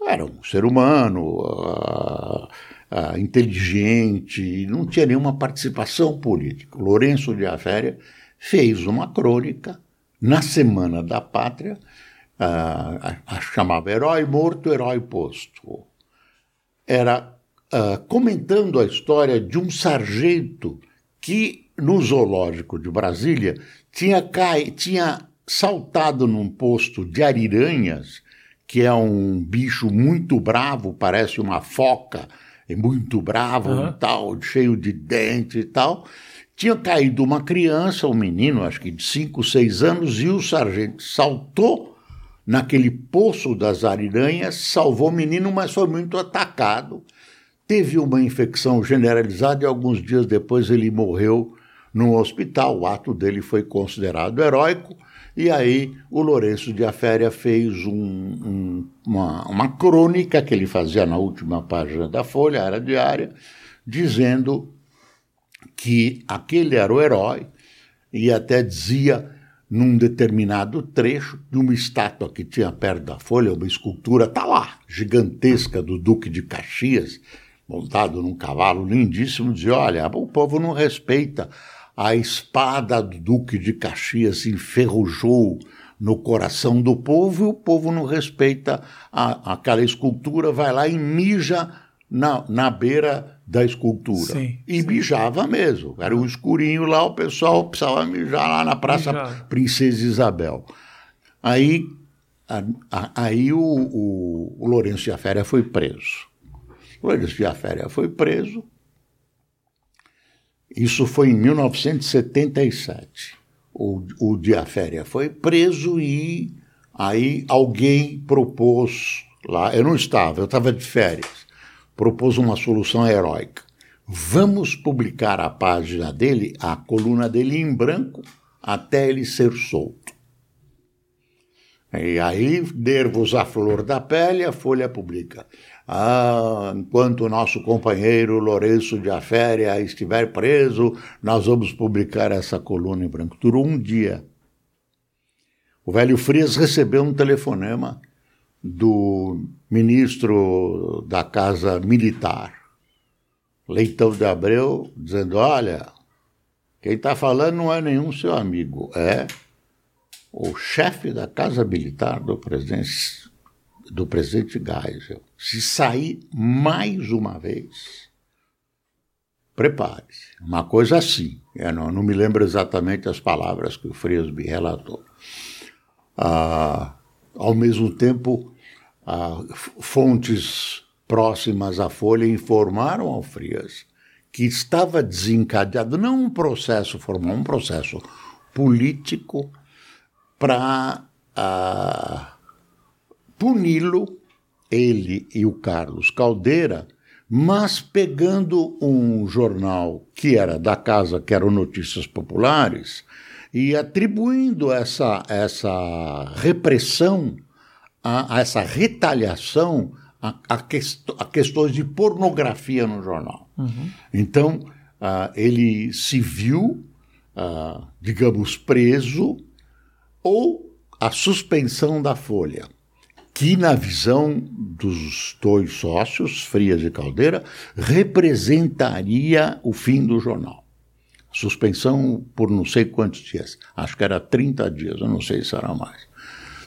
era um ser humano, uh, uh, inteligente, não tinha nenhuma participação política. Lourenço de Aféria fez uma crônica na Semana da Pátria, uh, chamava Herói Morto, Herói Posto. Era comentando a história de um sargento que, no zoológico de Brasília, tinha, cai, tinha saltado num posto de ariranhas, que é um bicho muito bravo, parece uma foca, é muito bravo uhum. e tal, cheio de dente e tal. Tinha caído uma criança, um menino, acho que de 5, 6 anos, e o sargento saltou naquele poço das ariranhas, salvou o menino, mas foi muito atacado. Teve uma infecção generalizada e alguns dias depois ele morreu no hospital. O ato dele foi considerado heróico e aí o Lourenço de Aféria fez um, um, uma, uma crônica que ele fazia na última página da Folha, era diária, dizendo que aquele era o herói e até dizia num determinado trecho de uma estátua que tinha perto da folha, uma escultura, tá lá, gigantesca do Duque de Caxias, montado num cavalo lindíssimo, dizia: olha, o povo não respeita a espada do Duque de Caxias se enferrujou no coração do povo e o povo não respeita a, aquela escultura, vai lá e mija na, na beira da escultura. Sim, e sim. mijava mesmo. Era um escurinho lá, o pessoal precisava mijar lá na Praça Mijar. Princesa Isabel. Aí, a, a, aí o, o, o Lourenço de Aféria foi preso. O Lourenço de Aféria foi preso isso foi em 1977. O, o Diaféria foi preso e aí alguém propôs lá, eu não estava, eu estava de férias, propôs uma solução heróica. Vamos publicar a página dele, a coluna dele em branco, até ele ser solto. E aí, nervos à flor da pele, a Folha publica. Ah, enquanto o nosso companheiro Lourenço de Aféria estiver preso, nós vamos publicar essa coluna em branco. Durou um dia. O velho Frias recebeu um telefonema do ministro da Casa Militar, Leitão de Abreu, dizendo: Olha, quem está falando não é nenhum seu amigo, é o chefe da Casa Militar do presidente, do presidente Geisel se sair mais uma vez, prepare-se. Uma coisa assim. Eu não, não, me lembro exatamente as palavras que o me relatou. Ah, ao mesmo tempo, ah, fontes próximas à Folha informaram ao Frias que estava desencadeado, não um processo formal, um processo político para uh, puni-lo, ele e o Carlos Caldeira, mas pegando um jornal que era da casa, que era o Notícias Populares, e atribuindo essa, essa repressão, a, a essa retaliação a, a, quest, a, questões de pornografia no jornal. Uhum. Então, uh, ele se viu, uh, digamos, preso ou a suspensão da folha que, na visão dos dois sócios, Frias e Caldeira, representaria o fim do jornal. Suspensão por não sei quantos dias. Acho que era 30 dias, eu não sei se era mais.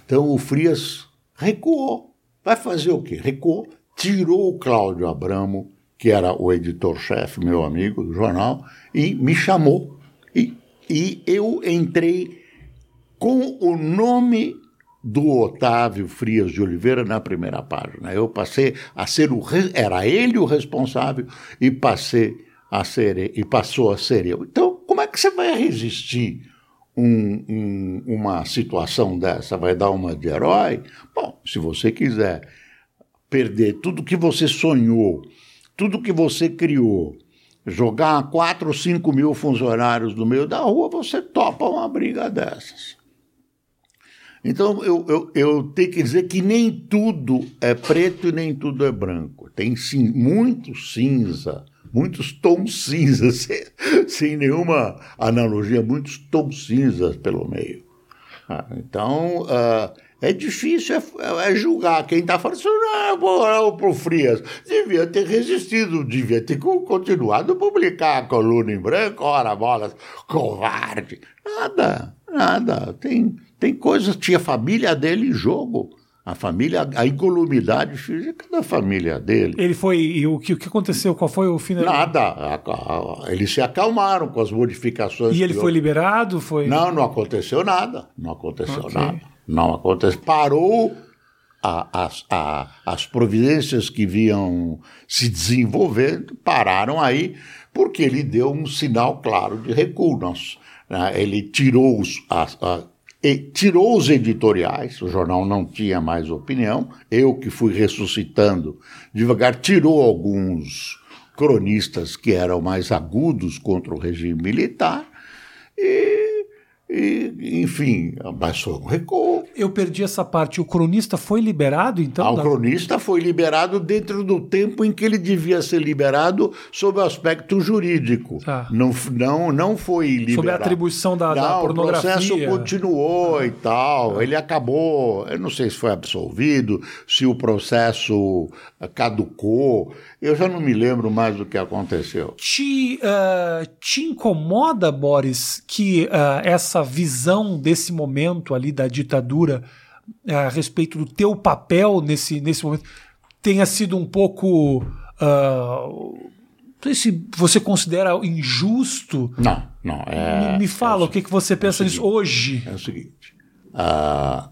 Então o Frias recuou. Vai fazer o quê? Recuou, tirou o Cláudio Abramo, que era o editor-chefe, meu amigo do jornal, e me chamou. E, e eu entrei com o nome do Otávio Frias de Oliveira na primeira página. Eu passei a ser o era ele o responsável e passei a ser e passou a ser eu. Então, como é que você vai resistir um, um, uma situação dessa? Vai dar uma de herói? Bom, se você quiser perder tudo que você sonhou, tudo que você criou, jogar 4 ou 5 mil funcionários no meio da rua, você topa uma briga dessas. Então, eu, eu, eu tenho que dizer que nem tudo é preto e nem tudo é branco. Tem sim, muito cinza, muitos tons cinzas, sem, sem nenhuma analogia, muitos tons cinzas pelo meio. Ah, então, uh, é difícil é, é julgar quem está falando assim, não, para o Frias, devia ter resistido, devia ter continuado a publicar a coluna em branco, ora bolas, covarde. Nada, nada. Tem tem coisas, tinha a família dele em jogo. A família, a incolumidade física da família dele. Ele foi. E o que, o que aconteceu? Qual foi o final? Nada. Eles se acalmaram com as modificações. E ele foi liberado? Foi... Não, não aconteceu nada. Não aconteceu okay. nada. Não aconteceu. Parou a, as, a, as providências que vinham se desenvolvendo, pararam aí, porque ele deu um sinal claro de recuo. Nós, né, ele tirou os, a, e tirou os editoriais, o jornal não tinha mais opinião, eu que fui ressuscitando devagar, tirou alguns cronistas que eram mais agudos contra o regime militar e e, enfim, baixou um recuo. Eu perdi essa parte. O cronista foi liberado, então? Ah, o da... cronista foi liberado dentro do tempo em que ele devia ser liberado sob o aspecto jurídico. Ah. Não, não, não foi liberado. Sob a atribuição da, não, da pornografia. O processo continuou ah. e tal. Ah. Ele acabou, eu não sei se foi absolvido, se o processo caducou. Eu já não me lembro mais do que aconteceu. Te, uh, te incomoda, Boris, que uh, essa visão desse momento ali da ditadura uh, a respeito do teu papel nesse, nesse momento tenha sido um pouco. não sei se você considera injusto. Não, não. É, me, me fala é o, o, que, que você pensa é disso hoje. É o seguinte. Uh,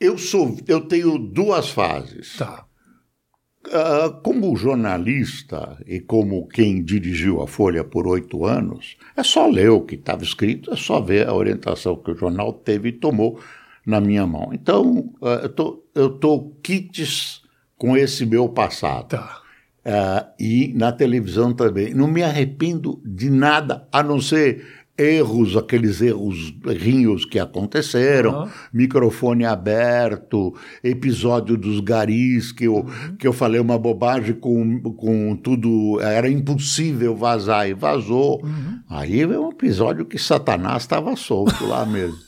eu sou, eu tenho duas fases. Tá. Uh, como jornalista e como quem dirigiu a Folha por oito anos, é só ler o que estava escrito, é só ver a orientação que o jornal teve e tomou na minha mão. Então, uh, eu estou quites com esse meu passado. Tá. Uh, e na televisão também. Não me arrependo de nada, a não ser erros, aqueles erros rinhos que aconteceram, uhum. microfone aberto, episódio dos garis, que eu, uhum. que eu falei uma bobagem com, com tudo, era impossível vazar e vazou. Uhum. Aí é um episódio que Satanás estava solto lá mesmo.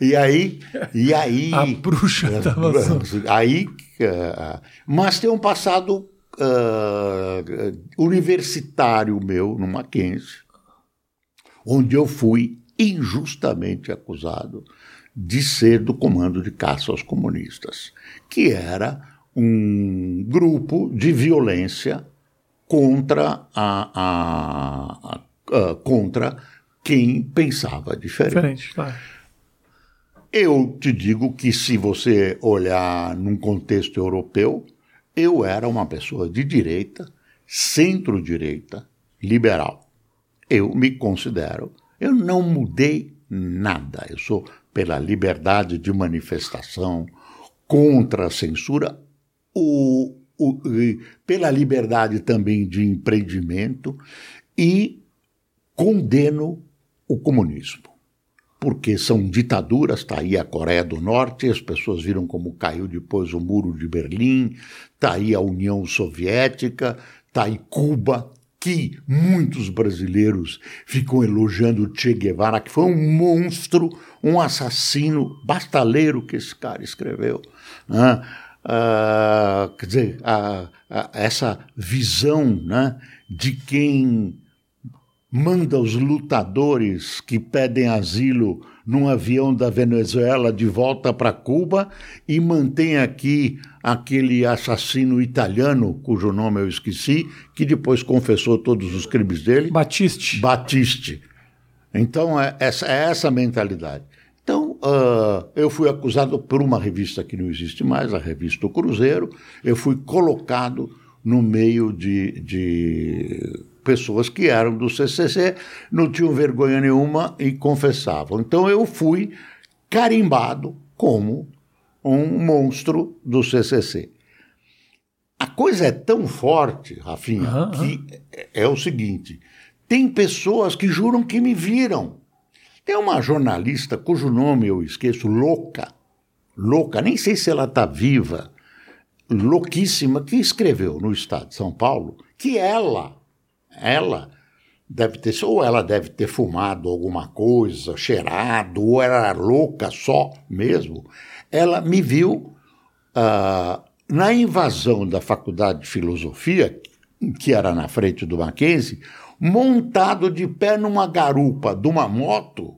e aí, e aí. A bruxa estava solta. Aí, uh, mas tem um passado uh, universitário meu no Mackenzie onde eu fui injustamente acusado de ser do comando de caça aos comunistas, que era um grupo de violência contra a, a, a, a contra quem pensava diferente. diferente claro. Eu te digo que se você olhar num contexto europeu, eu era uma pessoa de direita centro-direita, liberal. Eu me considero, eu não mudei nada. Eu sou pela liberdade de manifestação, contra a censura, o, o, pela liberdade também de empreendimento e condeno o comunismo. Porque são ditaduras, está aí a Coreia do Norte, as pessoas viram como caiu depois o muro de Berlim, está aí a União Soviética, está aí Cuba, que muitos brasileiros ficam elogiando Che Guevara, que foi um monstro, um assassino, bastaleiro que esse cara escreveu. Né? Uh, quer dizer, uh, uh, essa visão né, de quem manda os lutadores que pedem asilo num avião da Venezuela de volta para Cuba e mantém aqui aquele assassino italiano, cujo nome eu esqueci, que depois confessou todos os crimes dele. Batiste. Batiste. Então, é essa, é essa mentalidade. Então, uh, eu fui acusado por uma revista que não existe mais, a revista O Cruzeiro. Eu fui colocado no meio de, de pessoas que eram do CCC, não tinham vergonha nenhuma e confessavam. Então eu fui carimbado como um monstro do CCC. A coisa é tão forte, Rafinha, uhum, que é o seguinte: tem pessoas que juram que me viram. Tem uma jornalista cujo nome eu esqueço, louca, louca, nem sei se ela está viva, louquíssima, que escreveu no Estado de São Paulo que ela ela deve ter, ou ela deve ter fumado alguma coisa, cheirado, ou era louca só mesmo. Ela me viu uh, na invasão da Faculdade de Filosofia, que era na frente do Mackenzie, montado de pé numa garupa de uma moto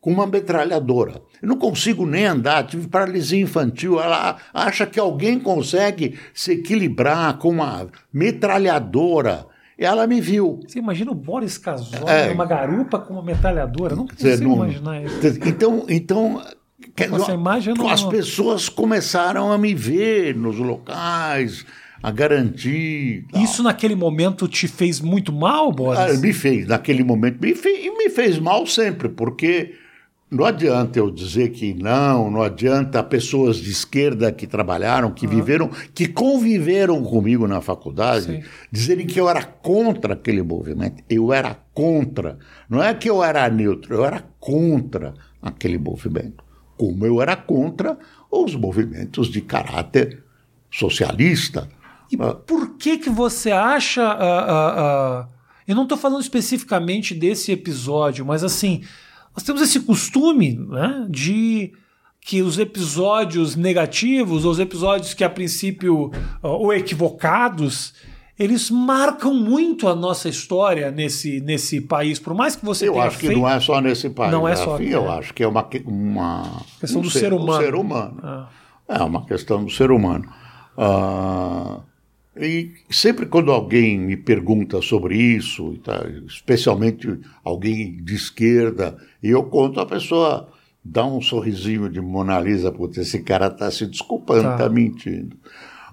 com uma metralhadora. Eu não consigo nem andar, tive paralisia infantil. Ela acha que alguém consegue se equilibrar com uma metralhadora ela me viu. Você imagina o Boris Casoy é. numa garupa com uma metralhadora? Não consigo não, imaginar isso. Então, então Essa imagem não... as pessoas começaram a me ver nos locais, a garantir. Isso naquele momento te fez muito mal, Boris? Ah, me fez, naquele momento. Me fez, e me fez mal sempre, porque não adianta eu dizer que não, não adianta pessoas de esquerda que trabalharam, que viveram, que conviveram comigo na faculdade, Sim. dizerem que eu era contra aquele movimento. Eu era contra. Não é que eu era neutro, eu era contra aquele movimento. Como eu era contra os movimentos de caráter socialista. E por que que você acha. Uh, uh, uh, eu não estou falando especificamente desse episódio, mas assim nós temos esse costume né, de que os episódios negativos, ou os episódios que a princípio ou equivocados, eles marcam muito a nossa história nesse, nesse país, por mais que você eu tenha acho que não é só nesse país. Não é só. eu é. acho que é uma uma questão um do ser, ser humano. Do ser humano. Ah. É uma questão do ser humano. Uh, e sempre quando alguém me pergunta sobre isso, tá, especialmente alguém de esquerda, e eu conto, a pessoa dá um sorrisinho de Mona Lisa, porque esse cara está se desculpando, está tá mentindo.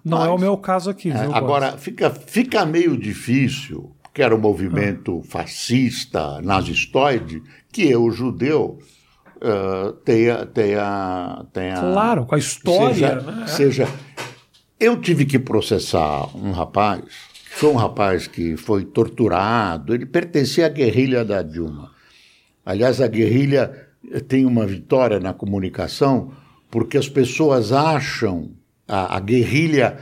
Não Mas, é o meu caso aqui. É, agora, fica, fica meio difícil, porque era um movimento ah. fascista, nazistoide, que eu, judeu, uh, tenha, tenha, tenha. Claro, com a história. Seja, né? seja eu tive que processar um rapaz, foi um rapaz que foi torturado, ele pertencia à guerrilha da Dilma. Aliás, a guerrilha tem uma vitória na comunicação porque as pessoas acham a, a guerrilha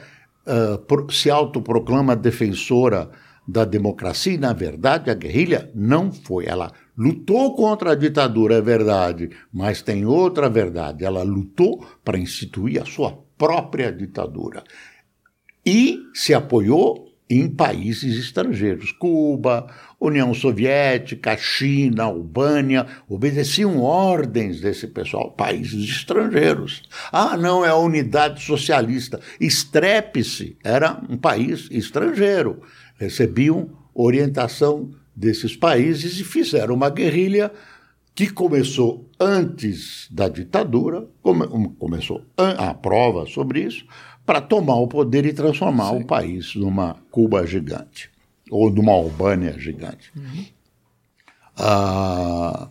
uh, se autoproclama defensora da democracia e, na verdade, a guerrilha não foi. Ela lutou contra a ditadura, é verdade, mas tem outra verdade. Ela lutou para instituir a sua própria ditadura. E se apoiou em países estrangeiros. Cuba, União Soviética, China, Albânia, obedeciam ordens desse pessoal, países estrangeiros. Ah, não, é a unidade socialista. Estrepe-se, era um país estrangeiro. Recebiam orientação desses países e fizeram uma guerrilha que começou antes da ditadura, come, começou a prova sobre isso, para tomar o poder e transformar Sim. o país numa Cuba gigante ou numa Albânia gigante. Uhum. Ah,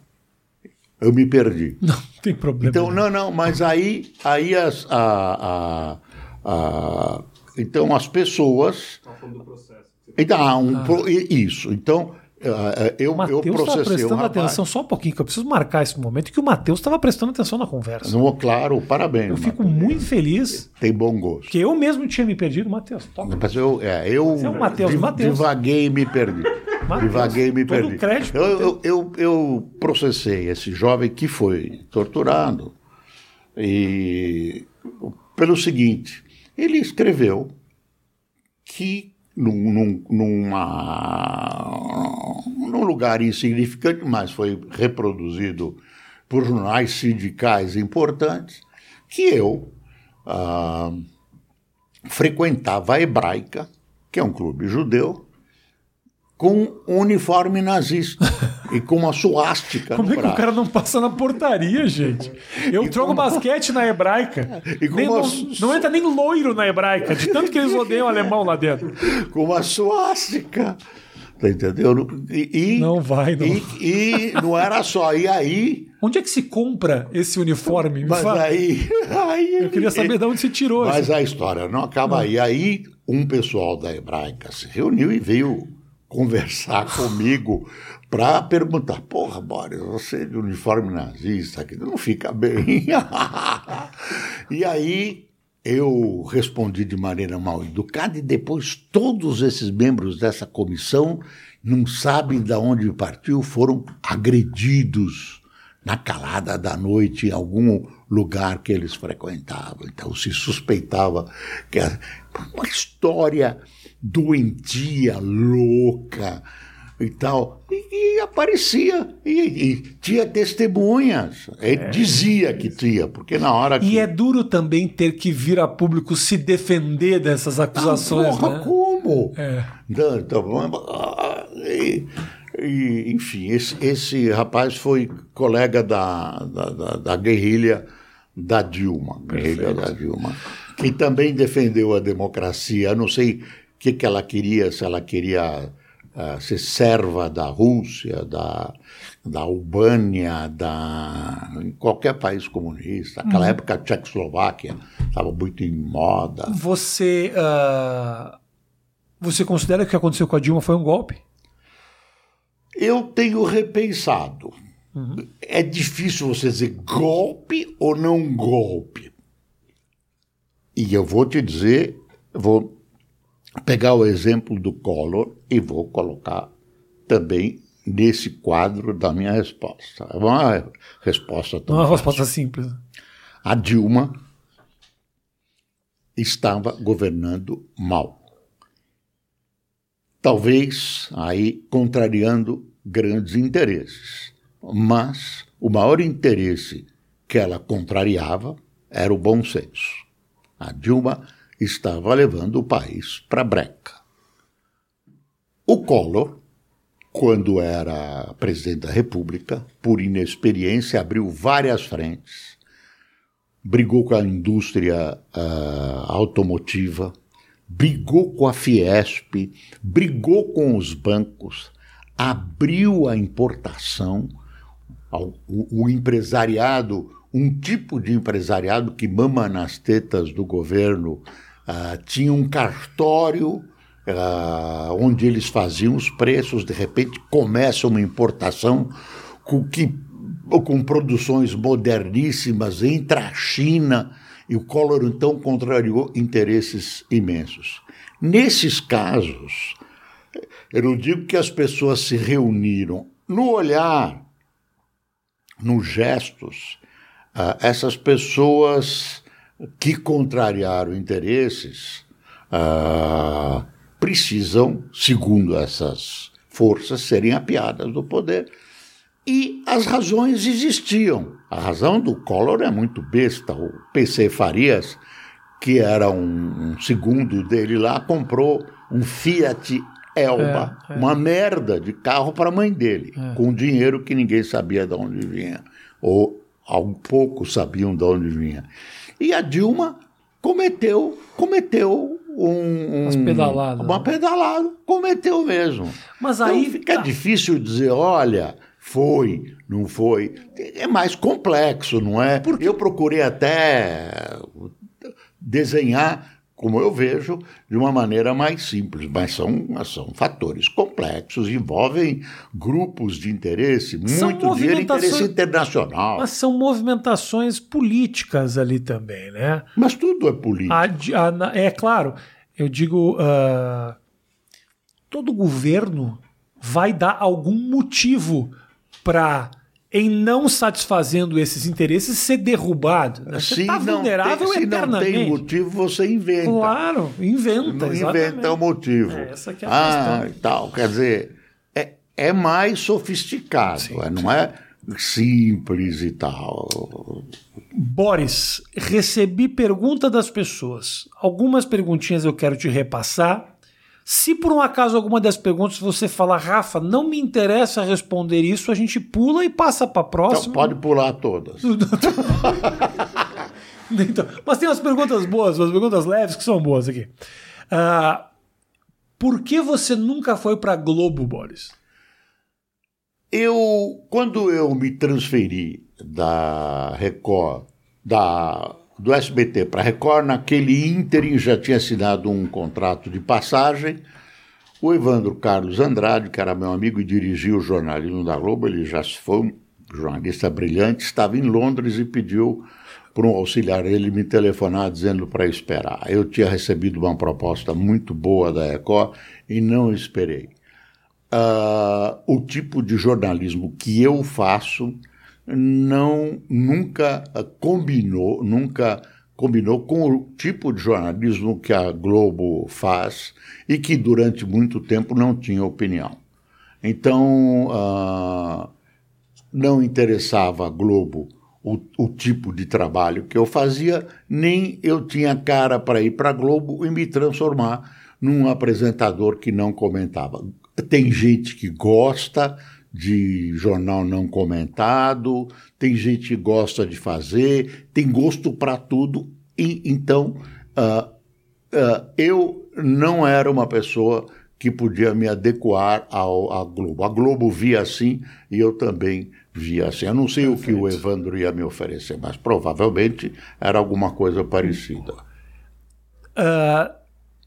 eu me perdi. Não, tem problema. Então, não, não, mas aí, aí as, a, a, a, então as pessoas. Tá falando do processo. Então, um, ah. isso. Então, eu, Mateus eu processei estava prestando um atenção só um pouquinho, que eu preciso marcar esse momento que o Matheus estava prestando atenção na conversa. Não, claro, parabéns. Eu fico muito feliz. Tem bom gosto. Que eu mesmo tinha me perdido, Matheus. Mas eu, é, eu é o Matheus, div, Mateus. divaguei e me perdi. Mateus, divaguei e me perdi. Crédito, eu, eu, eu, eu processei esse jovem que foi torturado e pelo seguinte, ele escreveu que num, num, numa, num lugar insignificante, mas foi reproduzido por jornais sindicais importantes, que eu ah, frequentava a Hebraica, que é um clube judeu, com um uniforme nazista e com uma suástica Como é que braço. o cara não passa na portaria, gente? Eu e jogo basquete na hebraica. Nem, uma... não, não, entra nem loiro na hebraica, de tanto que eles odeiam o alemão lá dentro. Com uma suástica. Tá entendeu? E, e, não vai, não. E, e, não era só. E aí. Onde é que se compra esse uniforme? Me mas fala. aí, aí. Eu queria saber de onde se tirou. Mas a história não acaba não. aí. Aí um pessoal da hebraica se reuniu e veio conversar comigo para perguntar: porra, Boris, você de uniforme nazista aqui não fica bem. e aí eu respondi de maneira mal educada e depois todos esses membros dessa comissão não sabem de onde partiu, foram agredidos na calada da noite em algum lugar que eles frequentavam. Então se suspeitava que uma história doentia, louca e tal. E, e aparecia, e, e, tinha testemunhas. Ele é. dizia que tinha, porque na hora que. E é duro também ter que vir a público se defender dessas acusações. Ah, porra, né? como? É. E, e, enfim, esse, esse rapaz foi colega da, da, da, da guerrilha da Dilma, guerrilha da Dilma, que também defendeu a democracia. Eu não sei que, que ela queria, se ela queria uh, ser serva da Rússia, da, da Albânia, da qualquer país comunista. Naquela uhum. época a Tchecoslováquia estava muito em moda. Você, uh, você considera que o que aconteceu com a Dilma foi um golpe? Eu tenho repensado. Uhum. É difícil você dizer golpe ou não golpe. E eu vou te dizer, vou pegar o exemplo do Collor e vou colocar também nesse quadro da minha resposta. É uma resposta tão Uma fácil. resposta simples. A Dilma estava governando mal. Talvez aí contrariando grandes interesses. Mas o maior interesse que ela contrariava era o bom senso. A Dilma estava levando o país para breca. O Collor, quando era presidente da República, por inexperiência, abriu várias frentes, brigou com a indústria uh, automotiva, brigou com a Fiesp, brigou com os bancos, abriu a importação, o, o empresariado, um tipo de empresariado que mama nas tetas do governo ah, tinha um cartório uh, onde eles faziam os preços, de repente começa uma importação com, que, com produções moderníssimas, entra a China, e o Collor então contrariou interesses imensos. Nesses casos, eu não digo que as pessoas se reuniram, no olhar, nos gestos, uh, essas pessoas que contrariaram interesses ah, precisam, segundo essas forças, serem apiadas do poder. E as razões existiam. A razão do Collor é muito besta. O PC Farias, que era um, um segundo dele lá, comprou um Fiat Elba, é, é. uma merda de carro para a mãe dele, é. com dinheiro que ninguém sabia de onde vinha, ou pouco sabiam de onde vinha. E a Dilma cometeu, cometeu um, Umas pedaladas, uma né? pedalada, cometeu mesmo. Mas Então aí fica tá. difícil dizer, olha, foi, não foi. É mais complexo, não é? Eu procurei até desenhar, como eu vejo, de uma maneira mais simples, mas são, são fatores complexos, envolvem grupos de interesse, São muito dinheiro, interesse internacional. Mas são movimentações políticas ali também, né? Mas tudo é político. A a- é claro, eu digo, ah, todo governo vai dar algum motivo para, em não satisfazendo esses interesses, ser derrubado. né? Você se está não, vulnerável tem, se não eternamente. tem motivo, você inventa. Claro, inventa. Não exatamente. inventa o motivo. É, essa que é a ah, questão. tal. Quer dizer, é, é mais sofisticado, é, não é simples e tal. Boris, recebi pergunta das pessoas. Algumas perguntinhas eu quero te repassar. Se por um acaso alguma das perguntas você falar, Rafa, não me interessa responder isso, a gente pula e passa para a Então, próxima. pode pular todas. Então, mas tem umas perguntas boas, umas perguntas leves que são boas aqui. Ah, por que você nunca foi para Globo, Boris? Eu, quando eu me transferi da Record, da, do SBT para Record, naquele ínterim já tinha assinado um contrato de passagem. O Evandro Carlos Andrade, que era meu amigo e dirigia o jornalismo da Globo, ele já se foi um jornalista brilhante, estava em Londres e pediu para um auxiliar ele me telefonar dizendo para esperar. Eu tinha recebido uma proposta muito boa da Record e não esperei. Ah, o tipo de jornalismo que eu faço não nunca combinou, nunca combinou com o tipo de jornalismo que a Globo faz e que durante muito tempo não tinha opinião. Então, ah, não interessava a Globo o, o tipo de trabalho que eu fazia, nem eu tinha cara para ir para a Globo e me transformar num apresentador que não comentava. Tem gente que gosta de jornal não comentado, tem gente que gosta de fazer, tem gosto para tudo. E, então, ah, ah, eu não era uma pessoa que podia me adequar ao, à Globo. A Globo via assim e eu também via assim. Eu não sei o que o Evandro ia me oferecer, mas provavelmente era alguma coisa parecida. Ah,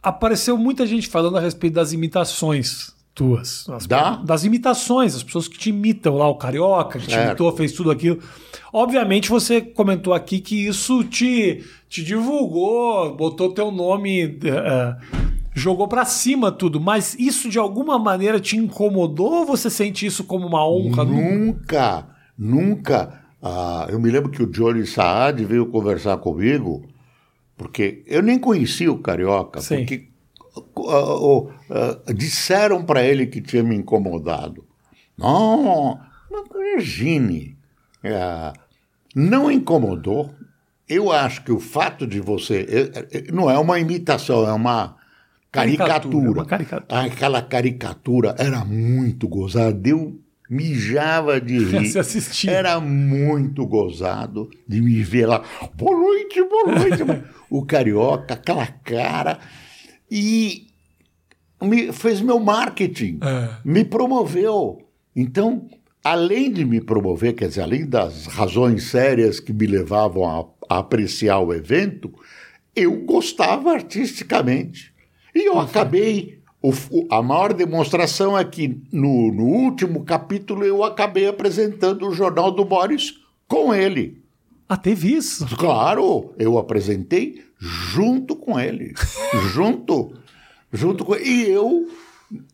apareceu muita gente falando a respeito das imitações tuas. As- Da? Das imitações, as pessoas que te imitam lá, o Carioca, que te imitou, fez tudo aquilo. Obviamente você comentou aqui que isso te, te divulgou, botou teu nome, eh, jogou pra cima tudo, mas isso de alguma maneira te incomodou ou você sente isso como uma honra? Nunca, nunca. Ah, eu me lembro que o Johnny Saad veio conversar comigo, porque eu nem conhecia o Carioca, Sim. porque ah, ah, disseram para ele que tinha me incomodado. Não, não imagine. Ah, não incomodou. Eu acho que o fato de você. eh, eh, Não é uma imitação, é uma Caricatura, caricatura. uma caricatura. Aquela caricatura era muito gozada. Eu mijava de rir. Era muito gozado de me ver lá. Boa noite, boa noite. O carioca, aquela cara. E me, fez meu marketing, É. me promoveu. Então, além de me promover, quer dizer, além das razões sérias que me levavam a, a apreciar o evento, eu gostava artisticamente. E eu acabei. o- o- a maior demonstração é que no, no último capítulo eu acabei apresentando o Jornal do Boris com ele. Ah, teve isso? Claro, eu apresentei junto com ele. junto. Junto com E eu,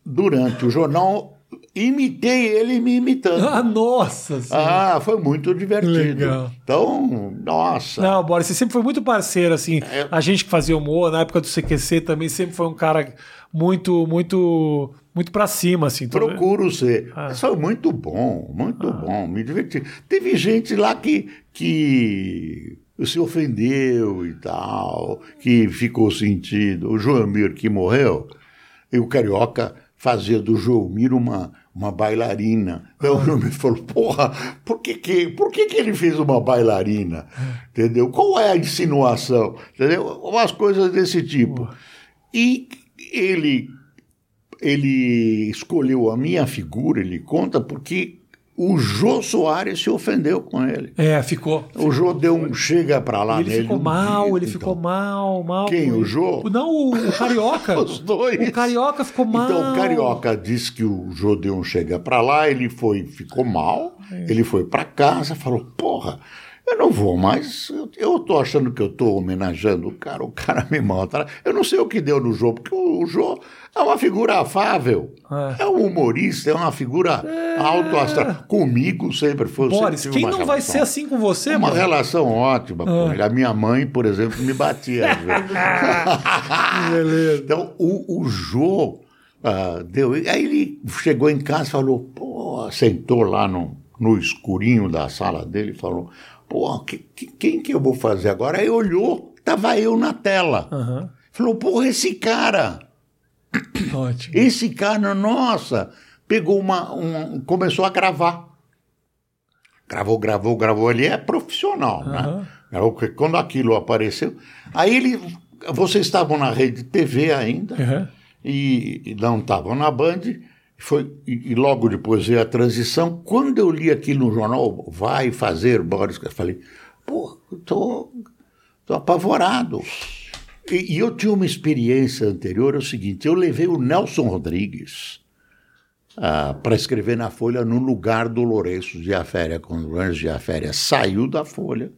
durante o jornal, imitei ele me imitando. Ah, nossa senhora. Ah, foi muito divertido. Legal. Então, nossa. Não, Boris, você sempre foi muito parceiro, assim. É. A gente que fazia humor, na época do CQC também sempre foi um cara muito, muito, muito pra cima, assim. Procuro ser. Ah. Foi muito bom, muito bom, me diverti. Teve gente lá que, que se ofendeu e tal, que ficou sentido. O Joelmir que morreu, e o Carioca fazia do Joelmir uma, uma bailarina. Então o me falou, porra, por que que, por que que ele fez uma bailarina? Entendeu? Qual é a insinuação? Entendeu? Umas coisas desse tipo. E ele, ele escolheu a minha figura, ele conta, porque o Jô Soares se ofendeu com ele. É, ficou. O Jô deu um chega pra lá ele nele. ficou mal, dia, ele então. ficou mal, mal. Quem, o Jô? Não, o, o Carioca. Os dois. O Carioca ficou mal. Então, o Carioca disse que o Jô deu um chega pra lá, ele foi, ficou mal, É. ele foi pra casa, falou, porra, eu não vou mais, eu, eu tô achando que eu tô homenageando o cara, o cara me maltrata. Eu não sei o que deu no Jô, porque o, o Jô é uma figura afável, É. é, um humorista, é uma figura alto astral. Comigo sempre foi. sempre Boris, tive quem não vai relação- ser assim com você, Uma mano? relação ótima com ele. A minha mãe, por exemplo, me batia. às vezes. Beleza. Então, o, o Jô ah, deu. Aí ele chegou em casa e falou, pô, sentou lá no, no escurinho da sala dele e falou, pô, que, que- quem que eu vou fazer agora? Aí olhou, tava eu na tela. Aham. Falou, porra, esse cara, Ótimo. esse cara, nossa, pegou uma. um- começou a gravar. Gravou, gravou, gravou. Ele é profissional, né? Gravou, porque Quando aquilo apareceu. Aí ele. Vocês estavam na rede TV ainda Aham. e, e não estavam na Band. Foi, e, e logo depois veio a transição. Quando eu li aquilo no jornal, vai fazer Boris, eu falei, pô, tô, tô apavorado. E, e eu tinha uma experiência anterior, é o seguinte, eu levei o Nelson Rodrigues para escrever na Folha no lugar do Lourenço de Aféria, quando o Lourenço de Aféria saiu da Folha,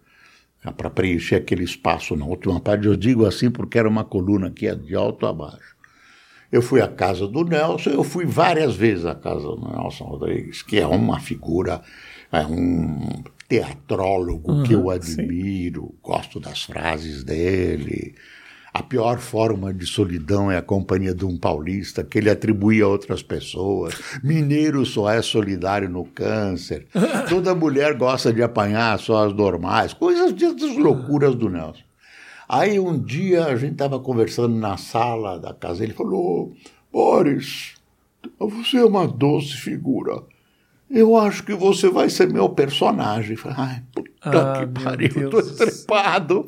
para preencher aquele espaço na última parte. Eu digo assim porque era uma coluna que ia de alto a baixo. Eu fui à casa do Nelson, eu fui várias vezes à casa do Nelson Rodrigues, que é uma figura, é um teatrólogo que eu admiro, gosto das frases dele. A pior forma de solidão é a companhia de um paulista que ele atribui a outras pessoas. Mineiro só é solidário no câncer. Toda mulher gosta de apanhar só as normais. Coisas dessas loucuras do Nelson. Aí um dia a gente estava conversando na sala da casa, ele falou: Boris, você é uma doce figura. Eu acho que você vai ser meu personagem. Falei, Ai, puta Ah, que pariu, Deus tô estrepado.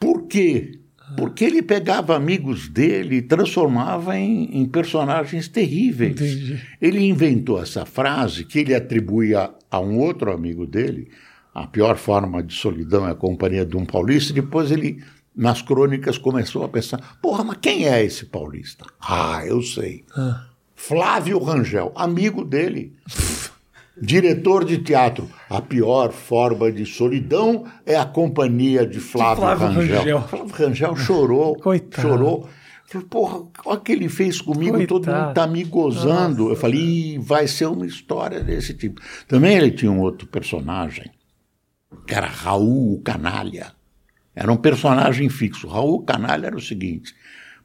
Por quê? Porque ele pegava amigos dele e transformava em, em personagens terríveis. Entendi. Ele inventou essa frase que ele atribuía a um outro amigo dele. A pior forma de solidão é a companhia de um paulista. E depois ele, nas crônicas, começou a pensar: porra, mas quem é esse paulista? Ah, eu sei. Ah. Flávio Rangel, amigo dele. Diretor de teatro. A pior forma de solidão é a companhia de Flávio, Flávio Rangel. Rangel. Flávio Rangel chorou. Coitado. Chorou. Falei, porra, olha o que ele fez comigo, todo Coitado. mundo tá me gozando. Eu falei, Ih, vai ser uma história desse tipo. Também ele tinha um outro personagem, que era Raul Canalha. Era um personagem fixo. Raul Canalha era o seguinte: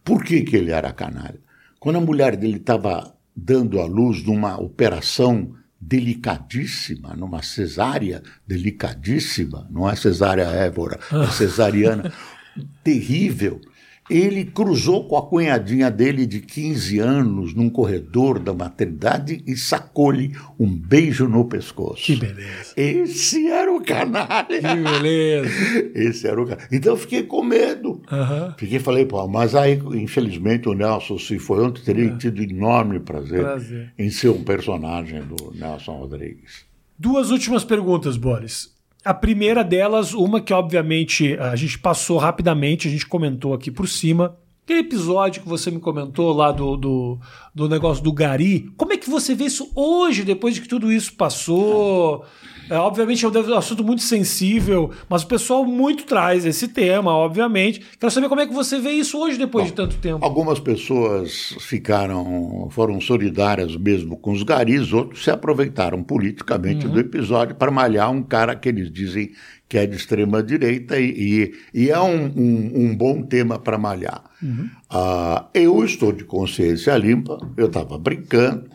por que, que ele era canalha? Quando a mulher dele estava dando à luz numa operação delicadíssima, numa cesárea delicadíssima, não é cesárea évora, é cesariana, terrível. Ele cruzou com a cunhadinha dele de 15 anos num corredor da maternidade e sacou-lhe um beijo no pescoço. Que beleza. Esse era o canalha. Que beleza. Esse era o cara. Então eu fiquei com medo. Aham. Fiquei falei, pô, mas aí, infelizmente, o Nelson se foi ontem, teria tido enorme prazer, Prazer. em ser um personagem do Nelson Rodrigues. Duas últimas perguntas, Boris. A primeira delas, uma que obviamente a gente passou rapidamente, a gente comentou aqui por cima. Aquele episódio que você me comentou lá do, do, do negócio do Gari, como é que você vê isso hoje, depois de que tudo isso passou? É, obviamente é um assunto muito sensível, mas o pessoal muito traz esse tema, obviamente. Quero saber como é que você vê isso hoje, depois de tanto tempo. Algumas pessoas ficaram, foram solidárias mesmo com os garis, outros se aproveitaram politicamente do episódio para malhar um cara que eles dizem que é de extrema direita e, e, e é um, um, um bom tema para malhar. Ah, eu estou de consciência limpa, eu estava brincando,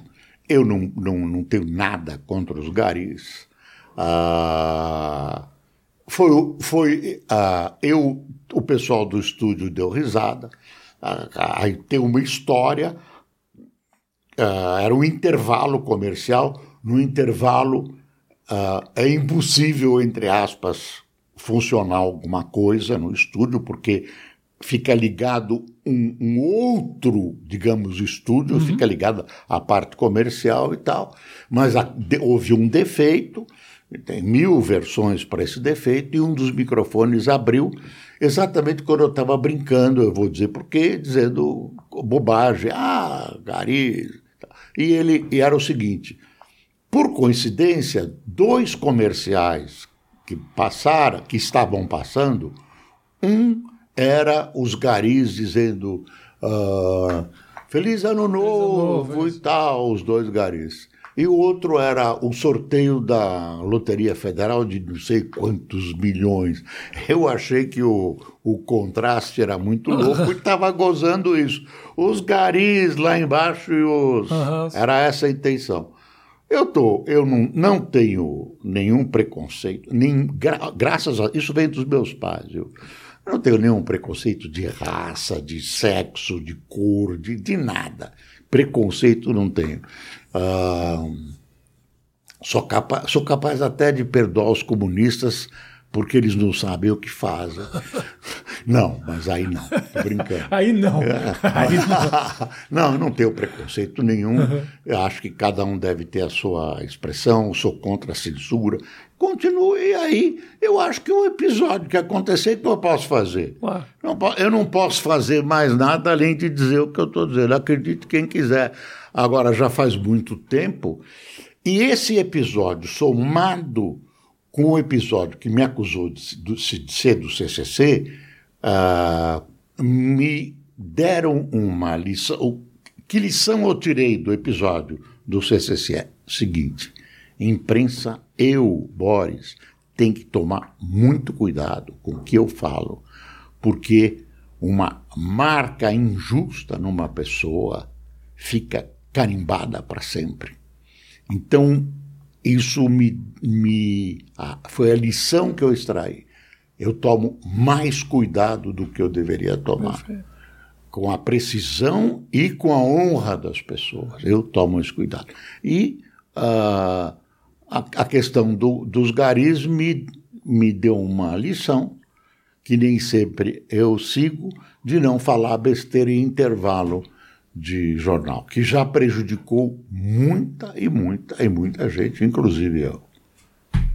eu não, não, não tenho nada contra os garis. Ah, foi, foi ah, eu, o pessoal do estúdio deu risada. Ah, Aí tem uma história uh, era um intervalo comercial. No intervalo uh, é impossível, entre aspas, funcionar alguma coisa no estúdio, porque fica ligado um, um outro, digamos, estúdio, uhum. fica ligado à parte comercial e tal, mas a, de, houve um defeito, tem mil versões para esse defeito, e um dos microfones abriu exatamente quando eu estava brincando, eu vou dizer por quê, dizendo bobagem, ah, Gari. E ele e era o seguinte: por coincidência, dois comerciais que passaram, que estavam passando, um era os garis dizendo uh, Feliz Ano Novo, Feliz ano novo e tal, os dois garis. E o outro era o sorteio da Loteria Federal de não sei quantos milhões. Eu achei que o, o contraste era muito louco e estava gozando isso. Os garis lá embaixo e os. Uhum. Era essa a intenção. Eu, tô, eu não, não tenho nenhum preconceito, nem, gra, graças a isso vem dos meus pais. Eu, eu não tenho nenhum preconceito de raça, de sexo, de cor, de, de nada. Preconceito não tenho. Ah, sou, capa sou capaz até de perdoar os comunistas porque eles não sabem o que fazem. Não, mas aí não, tô brincando. aí não. Aí não. não, não tenho preconceito nenhum. Uhum. Eu acho que cada um deve ter a sua expressão, sou contra a censura. Continue, aí eu acho que um episódio que acontecer, que eu posso fazer? Não, eu não posso fazer mais nada além de dizer o que eu estou dizendo. Acredite quem quiser. Agora, já faz muito tempo, e esse episódio somado com o episódio que me acusou de, de ser do CCC, uh, ah, me deram uma lição. Que lição eu tirei do episódio do CCC? É seguinte: imprensa, eu, Boris, tem que tomar muito cuidado com o que eu falo, porque uma marca injusta numa pessoa fica carimbada para sempre. Então, isso me, me ah, foi a lição que eu extraí. Eu tomo mais cuidado do que eu deveria tomar. Perfeito. Com a precisão e com a honra das pessoas. Eu tomo esse cuidado. E uh, a, a, questão do, dos garis me, me deu uma lição que nem sempre eu sigo de não falar besteira em intervalo de jornal, que já prejudicou muita e muita e muita gente, inclusive eu.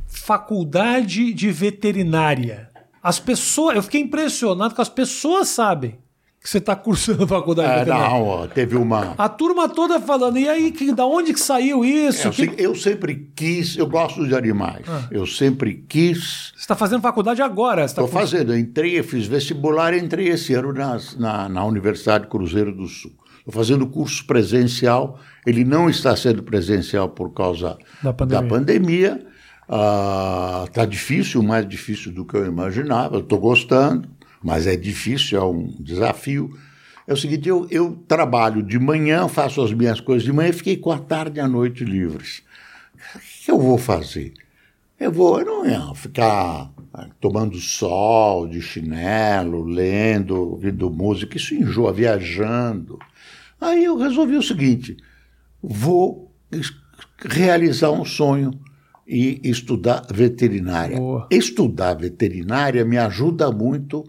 Faculdade de veterinária. As pessoas, eu fiquei impressionado que as pessoas sabem que você está cursando faculdade é, veterinária. Não, teve uma. A turma toda falando, e aí, que, da onde que saiu isso? É, eu, que... eu, sempre quis, eu gosto de animais. Ah. Eu sempre quis. Você está fazendo faculdade agora? Estou tá fazendo, eu entrei, fiz vestibular e entrei esse ano nas, na, na Universidade Cruzeiro do Sul. Estou fazendo curso presencial, ele não está sendo presencial por causa da pandemia. Está ah, difícil, mais difícil do que eu imaginava. Estou gostando, mas é difícil, é um desafio. É o seguinte: eu, eu trabalho de manhã, faço as minhas coisas de manhã fiquei com a tarde e a noite livres. O que eu vou fazer? Eu vou, eu não ia ficar ah, tomando sol, de chinelo, lendo, ouvindo música, isso enjoa, viajando. Aí eu resolvi o seguinte: vou realizar um sonho e estudar veterinária. Boa. Estudar veterinária me ajuda muito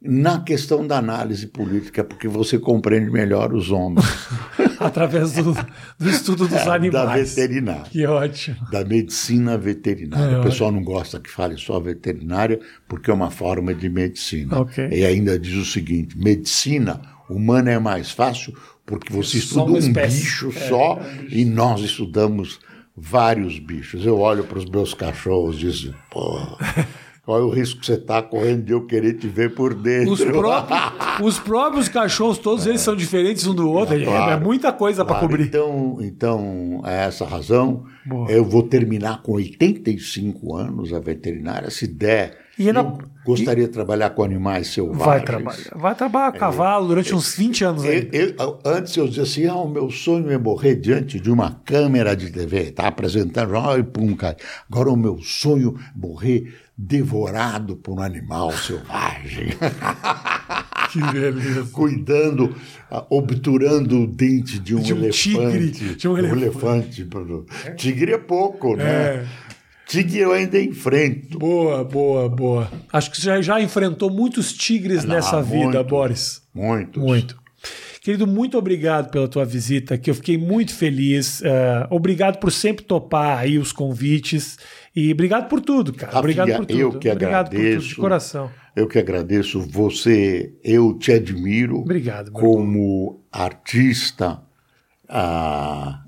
na questão da análise política, porque você compreende melhor os homens. Através do, do estudo dos é, animais. Da veterinária. Que ótimo. Da medicina veterinária. É, o pessoal ótimo. não gosta que fale só veterinária, porque é uma forma de medicina. Okay. E ainda diz o seguinte: medicina humana é mais fácil porque você estuda um espécie. bicho é, só é, e nós estudamos vários bichos. Eu olho para os meus cachorros e digo, pô, qual é o risco que você está correndo de eu querer te ver por dentro? Os próprios, os próprios cachorros, todos é. eles são diferentes um do outro, é, claro, é muita coisa claro. para cobrir. Então, então, é essa razão. Boa. Eu vou terminar com 85 anos a veterinária, se der e gostaria e... de trabalhar com animais selvagens. Vai trabalhar. Vai trabalhar a cavalo durante eu, uns 20 anos aí. Eu, antes eu dizia assim: ah, o meu sonho é morrer diante de uma câmera de TV, tá apresentando, ai, pum, cara. Agora o meu sonho é morrer devorado por um animal selvagem. Que beleza. cuidando, ah, obturando o dente de um, De um elefante. tigre, de um elefante. elefante. Tigre é pouco, né? É. Tigre eu ainda enfrento. Boa, boa, boa. Acho que você já, já enfrentou muitos tigres nessa vida, muito. Boris. Muito. Muito. Querido, muito obrigado pela tua visita, que eu fiquei muito feliz. É, obrigado por sempre topar aí os convites. E obrigado por tudo, cara. Rafinha, obrigado por tudo. eu que obrigado por tudo, de agradeço. coração. Eu que agradeço você, eu te admiro Obrigado, meu irmão. como artista. Ah,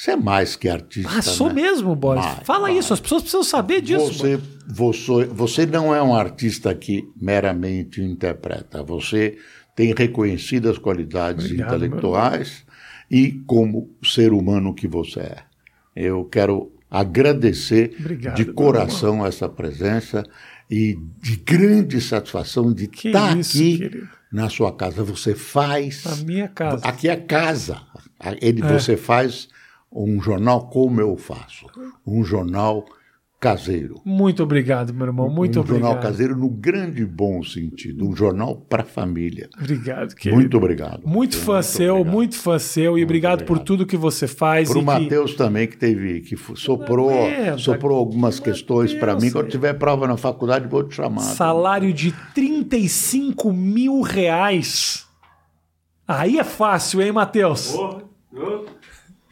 você é mais que artista. Ah, sou né? mesmo, Boris. Vai, Fala vai. isso, as pessoas precisam saber disso. Você, você, você não é um artista que meramente interpreta. Você tem reconhecidas qualidades Obrigado, intelectuais e como ser humano que você é. Eu quero agradecer Obrigado, de coração essa presença e de grande satisfação de Que estar isso, aqui querido. na sua casa. Você faz. Na minha casa. Aqui é casa. Ele, Você faz um jornal como eu faço. Um jornal caseiro. Muito obrigado, meu irmão. Muito um obrigado. jornal caseiro no grande bom sentido. Um jornal para a família. Obrigado, querido. Muito obrigado. Muito fã seu, obrigado. muito fã seu. E obrigado, por obrigado. tudo que você faz. Para o e que- Matheus também, que teve, que soprou, Não, soprou algumas questões para mim. Matheus, Quando tiver prova na faculdade, vou te chamar. Salário de 35 mil reais. Aí é fácil, hein, Matheus?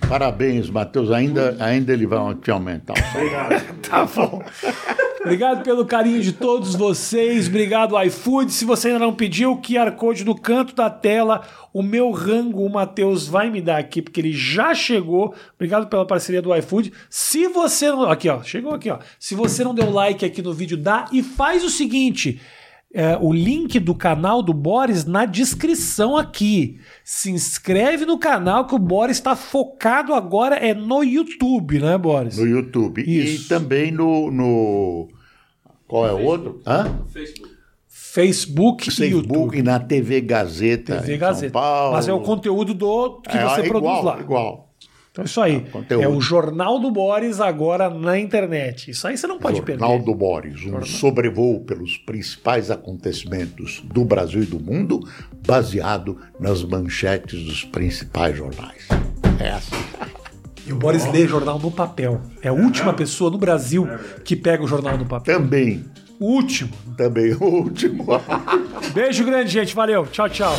Parabéns, Matheus. Ainda, ainda ele vai te aumentar. o salário. Tá bom. Obrigado pelo carinho de todos vocês. Obrigado, iFood. Se você ainda não pediu, o QR Code no canto da tela. O meu rango, o Matheus vai me dar aqui, porque ele já chegou. Obrigado pela parceria do iFood. Se você não. Aqui, ó. Chegou aqui, ó. Se você não deu like aqui no vídeo, dá e faz o seguinte. É, o link do canal do Boris na descrição aqui. Se inscreve no canal que o Boris está focado agora é no YouTube, né, Boris? No YouTube. Isso. E também no, no. Qual é o outro? Hã? Facebook, e Facebook YouTube. e na TV Gazeta. TV em Gazeta. São Paulo. Mas é o conteúdo do que É, você é produz igual, lá. Igual. Então é isso aí. É o Jornal do Boris agora na internet. Isso aí você não pode Jornal perder. do Boris, um sobrevoo pelos principais acontecimentos do Brasil e do mundo, baseado nas manchetes dos principais jornais. É assim. E o Boris lê jornal no papel. É a última pessoa no Brasil que pega o jornal no papel. Também, O último. também o último. Beijo grande, gente. Valeu. Tchau, tchau.